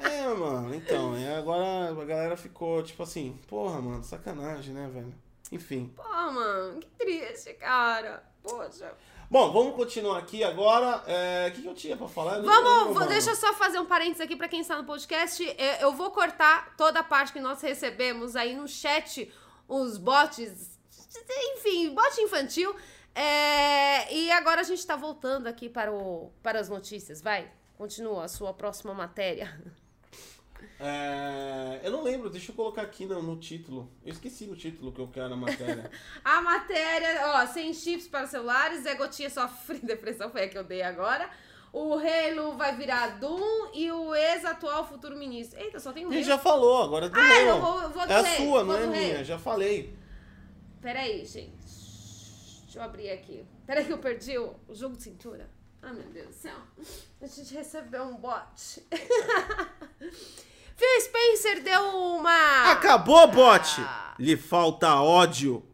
É, mano, então. E agora a galera ficou tipo assim: porra, mano, sacanagem, né, velho? Enfim. Pô, mano, que triste, cara. Poxa. Bom, vamos continuar aqui agora. É, O que, eu tinha pra falar? Vamos, vou- deixa eu só fazer um parênteses aqui pra quem está no podcast. Eu vou cortar toda a parte que nós recebemos aí no chat, os bots, enfim, bot infantil. É, e agora a gente tá voltando aqui para, o, para as notícias. Vai, continua a sua próxima matéria. É, eu não lembro, deixa eu colocar aqui no, no título. Eu esqueci o título que eu quero na matéria. A matéria, ó, sem chips para celulares, Zé Gotinha sofre depressão, foi a que eu dei agora. O Halo vai virar Doom e o ex-atual futuro ministro. Eita, só tem um Halo. já falou, agora é do Ah, meu. eu vou- vou É a sua, vou não é minha, já falei. Peraí, gente. Deixa eu abrir aqui. Peraí que eu perdi o jogo de cintura. Ai, meu Deus do céu. A gente recebeu um bot. Phil Spencer deu uma... Acabou, bot! Ah. Lhe falta ódio.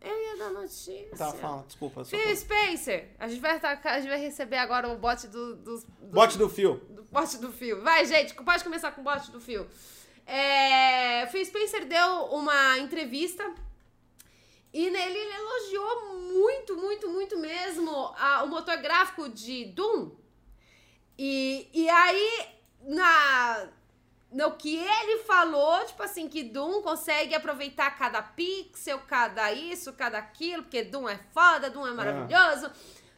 Eu ia dar notícia. Tá, fala, desculpa. Phil fala. Spencer. A gente vai, atacar, a gente vai receber agora o bot do... do, do Bot do fio. do bot do Phil. Vai, gente, pode começar com o bot do Phil. É, Phil Spencer deu uma entrevista e nele ele elogiou muito, muito, muito mesmo a- o motor gráfico de Doom. E, e aí, na, no que ele falou, tipo assim, que Doom consegue aproveitar cada pixel, cada isso, cada aquilo, porque Doom é foda, Doom é maravilhoso.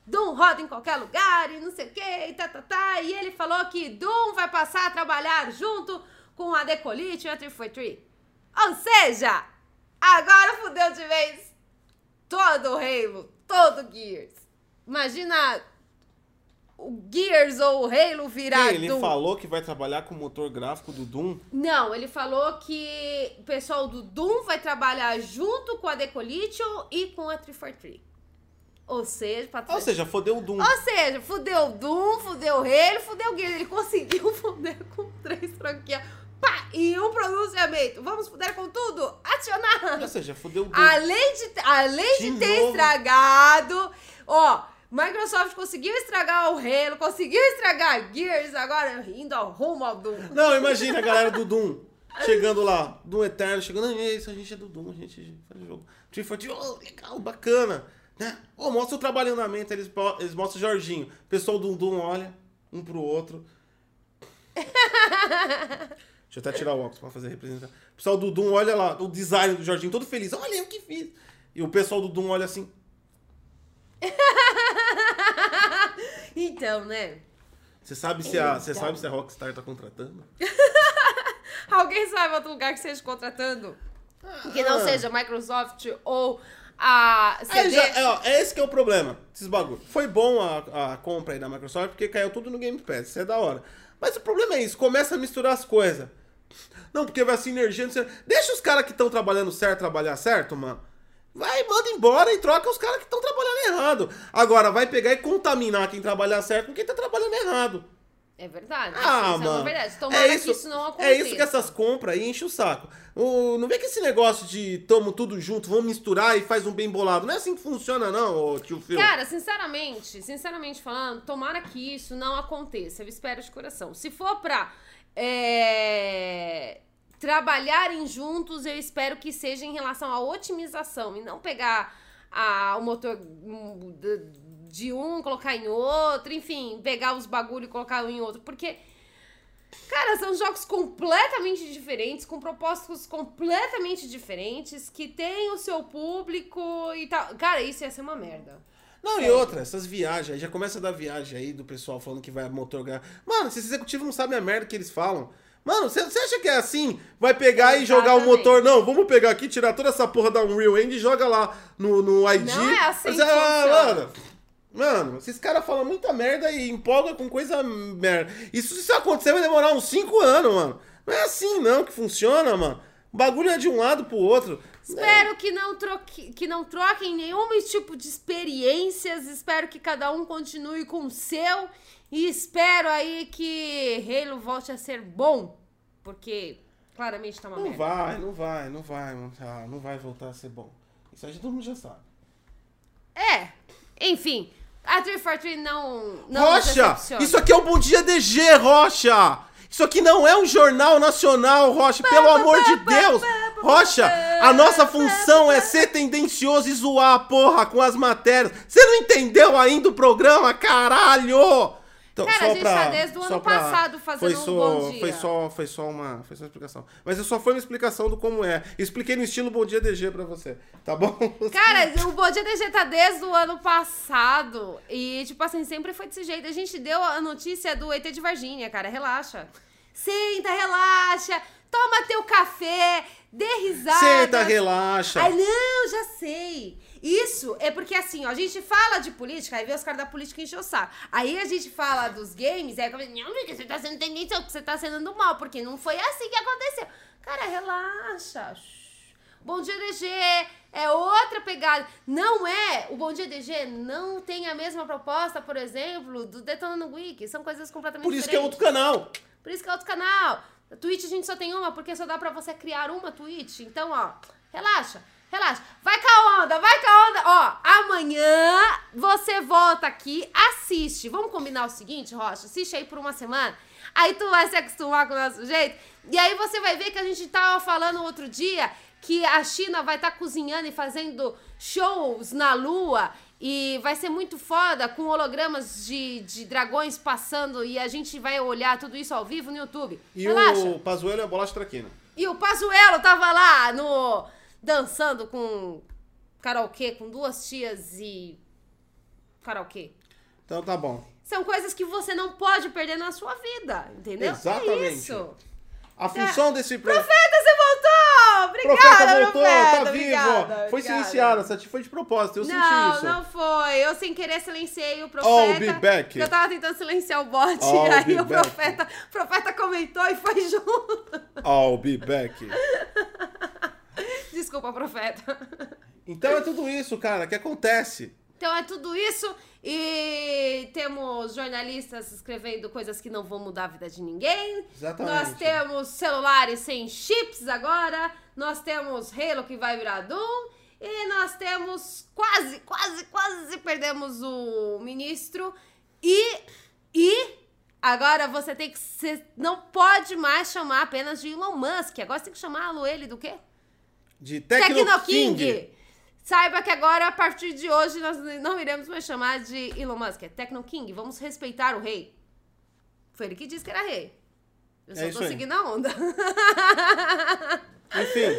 Doom roda em qualquer lugar e não sei o que, e tá, tá, tá. E ele falou que Doom vai passar a trabalhar junto com a Decolite e a 343. Ou seja, agora fudeu de vez todo o Halo, todo o Gears. Imagina o Gears ou o Halo virar Ele Doom. falou que vai trabalhar com o motor gráfico do Doom. Não, ele falou que o pessoal do Doom vai trabalhar junto com a Decollision e com a 343. Ou seja, Ou seja, fodeu o Doom. Ou seja, fudeu o Doom, fudeu o Halo, fudeu o Gears. Ele conseguiu fuder com três franquias. Pá! E um pronunciamento. Vamos fuder com tudo? Acionar! Ou seja, fodeu o Doom. Além de, além de, De ter novo. estragado, ó, Microsoft conseguiu estragar o Halo, conseguiu estragar Gears, agora indo ao rumo ao Doom. Não, imagina a galera do Doom chegando lá, Doom Eterno, chegando, "Não, é isso, a gente é do Doom, a gente faz jogo. 340, oh, legal, bacana, né? Oh, mostra o trabalho em andamento, eles, eles mostram o Jorginho. O pessoal do Doom olha um pro outro. Deixa eu até tirar o óculos pra fazer representar. O pessoal do Doom olha lá, o design do Jorginho todo feliz, olha eu que fiz. E o pessoal do Doom olha assim, Então, né? você sabe se a, você sabe se a Rockstar tá contratando? Alguém sabe outro lugar que seja contratando? Que não Ah. seja Microsoft ou a CD. já, é, ó, é esse que é o problema, esses bagulho. Foi bom a, a compra aí da Microsoft, porque caiu tudo no Game Pass, isso é da hora. Mas o problema é isso, começa a misturar as coisas. Não, porque vai sinergia, não sei... Deixa os caras que estão trabalhando certo trabalhar certo, mano. Vai, manda embora e troca os caras que estão trabalhando errado. Agora, vai pegar e contaminar quem trabalhar certo com quem tá trabalhando errado. É verdade. Ah, isso é mano. verdade. Tomara é isso, que isso não aconteça. É isso que essas compras aí enchem o saco. O, não vê que esse negócio de tamo tudo junto, vamos misturar e faz um bem bolado. Não é assim que funciona, não, tio Phil. Cara, sinceramente, sinceramente falando, tomara que isso não aconteça. Eu espero de coração. Se for pra é, trabalharem juntos, eu espero que seja em relação à otimização e não pegar a- o motor de- de um, colocar em outro, enfim, pegar os bagulho e colocar um em outro, porque Cara, são jogos completamente diferentes, com propósitos completamente diferentes, que tem o seu público e tal. Cara, isso ia ser uma merda. Não, e outra, essas viagens, aí já começa a dar viagem aí do pessoal falando que vai motor Mano, esses executivos não sabem a merda que eles falam. Mano, você você acha que é assim? Vai pegar e jogar o Exatamente. motor? Não, vamos pegar aqui, tirar toda essa porra da Unreal Engine e joga lá no, no ID. Não é assim que ah, mano, mano, esses caras falam muita merda e empolga com coisa merda. Isso se isso acontecer vai demorar uns 5 anos, mano. Não é assim não que funciona, mano. O bagulho é de um lado pro outro. Espero que não, troque, que não troquem nenhum tipo de experiências. Espero que cada um continue com o seu. E espero aí que Halo volte a ser bom. Porque claramente tá uma Não merda. vai, não vai, não vai, não, tá, não vai voltar a ser bom. Isso aí todo mundo já sabe. É, enfim. A 343 não. não Rocha! Isso aqui é o Bom Dia DG, Rocha! Isso aqui não é um jornal nacional, Rocha, pelo amor de Deus! Rocha, a nossa função é ser tendencioso e zoar a porra com as matérias. Você não entendeu ainda o programa, caralho? Então, Cara, a gente tá desde o só ano passado fazendo foi um só, Bom Dia. Foi só, foi só uma, foi só uma explicação. Mas só foi uma explicação do como é. Expliquei no estilo Bom Dia DG pra você, tá bom? Cara, o Bom Dia DG tá desde o ano passado. E, tipo assim, sempre foi desse jeito. A gente deu a notícia do ET de Varginha, cara. Relaxa. Senta, relaxa. Toma teu café. Dê risada. Senta, relaxa. Ai, não, já sei. Isso é porque, assim, ó, a gente fala de política, aí vê os caras da política encher o saco. Aí a gente fala dos games, aí começa, não, porque você tá sendo tendência, você tá sendo do mal, porque não foi assim que aconteceu. Cara, relaxa. Bom Dia DG é outra pegada. Não é, o Bom Dia DG não tem a mesma proposta, por exemplo, do Detonando Wiki. São coisas completamente Por isso que é diferentes. outro canal. Por isso que é outro canal. A Twitch a gente só tem uma, porque só dá pra você criar uma Twitch. Então, ó, relaxa, relaxa. Vai com a onda, vai com a onda. Ó, amanhã você volta aqui, assiste. Vamos combinar o seguinte, Rocha? Assiste aí por uma semana. Aí tu vai se acostumar com o nosso jeito. E aí você vai ver que a gente tava falando outro dia que a China vai estar cozinhando e fazendo shows na lua. E vai ser muito foda com hologramas de, de dragões passando e a gente vai olhar tudo isso ao vivo no YouTube. E Relaxa. o Pazuello é a bolacha traquina. E o Pazuello tava lá no dançando com karaokê com duas tias e karaokê. Então tá bom. São coisas que você não pode perder na sua vida, entendeu? É Exatamente. isso. A função desse programa. Profeta, você voltou! obrigada, Profeta voltou, Profeta, tá obrigada, vivo. Foi obrigada. silenciado, essa foi de propósito, eu não, senti isso. não foi. Eu sem querer silenciei o I'll profeta. be back. Eu tava tentando silenciar o bot. I'll e aí o back. profeta, profeta comentou e foi junto. I'll be back. Desculpa, profeta. Então é tudo isso, cara, que acontece. Então é tudo isso. E temos jornalistas escrevendo coisas que não vão mudar a vida de ninguém. Exatamente. Nós temos celulares sem chips agora. Nós temos Halo que vai virar Doom. E nós temos quase, quase, quase perdemos o ministro. E, e agora você tem que ser, não pode mais chamar apenas de Elon Musk. Agora você tem que chamá-lo ele do quê? De Tecno, Tecno King. King. Saiba que agora, a partir de hoje, nós não iremos mais chamar de Elon Musk. É Tecno King. Vamos respeitar o rei. Foi ele que disse que era rei. Eu só É tô seguindo a onda. Enfim.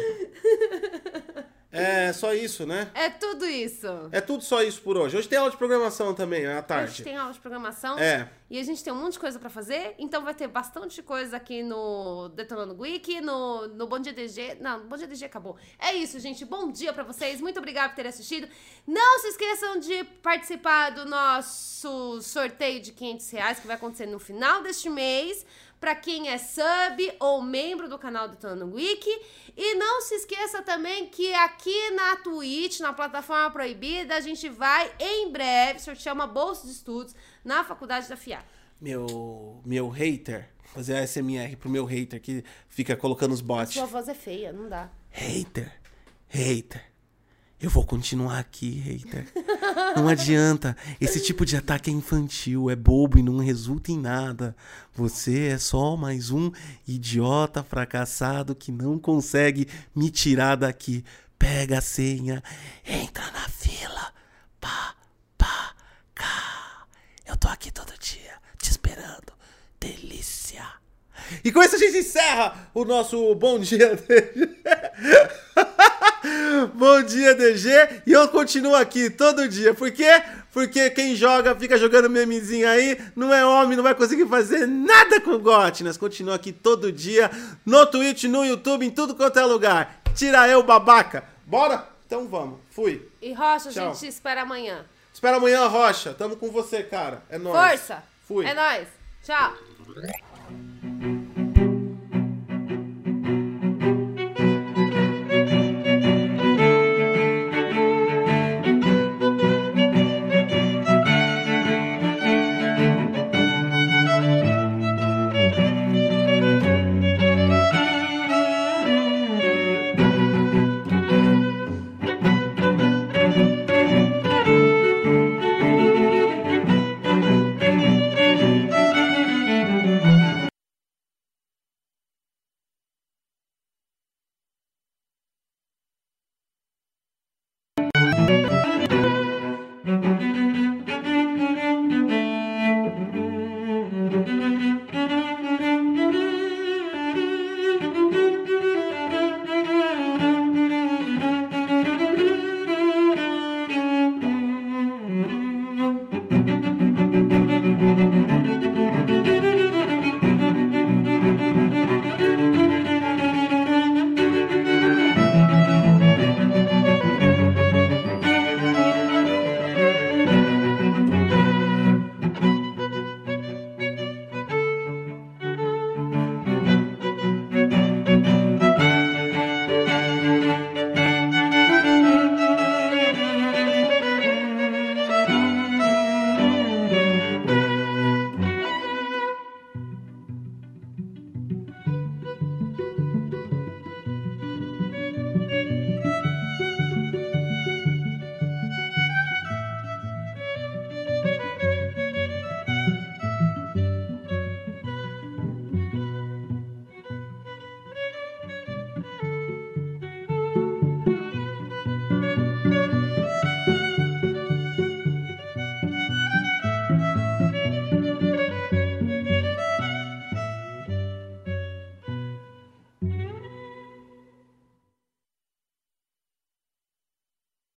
É só isso, né? É tudo isso. É tudo só isso por hoje. Hoje tem aula de programação também, à A tarde. gente tem aula de programação. É. E a gente tem um monte de coisa pra fazer. Então vai ter bastante coisa aqui no Detonando Wiki, no, no Bom Dia DG. Não, no Bom Dia DG acabou. É isso, gente. Bom dia pra vocês. Muito obrigada por terem assistido. Não se esqueçam de participar do nosso sorteio de 500 reais que vai acontecer no final deste mês. Pra quem é sub ou membro do canal Detonando Wiki. E não se esqueça também que aqui na Twitch, na plataforma proibida, a gente vai em breve sortear uma bolsa de estudos na faculdade da FIA. Meu, meu hater, fazer a SMR pro meu hater que fica colocando os bots. Sua voz é feia, não dá. Hater, hater. Eu vou continuar aqui, hater. Não adianta. Esse tipo de ataque é infantil, é bobo e não resulta em nada. Você é só mais um idiota fracassado que não consegue me tirar daqui. Pega a senha, entra na fila. Pá, pá, cá. Eu tô aqui todo dia, te esperando. Delícia. E com isso a gente encerra o nosso Bom Dia DG. Bom dia, DG. E eu continuo aqui todo dia. Por quê? Porque quem joga, fica jogando memezinho aí, não é homem, não vai conseguir fazer nada com o GOT. Nós continuamos aqui todo dia, no Twitch, no YouTube, em tudo quanto é lugar. Tira eu, babaca. Bora? Então vamos. Fui. E Rocha, a Tchau. gente te espera amanhã. Espera amanhã, Rocha. Tamo com você, cara. É nóis. Força! Fui. É nóis. Tchau.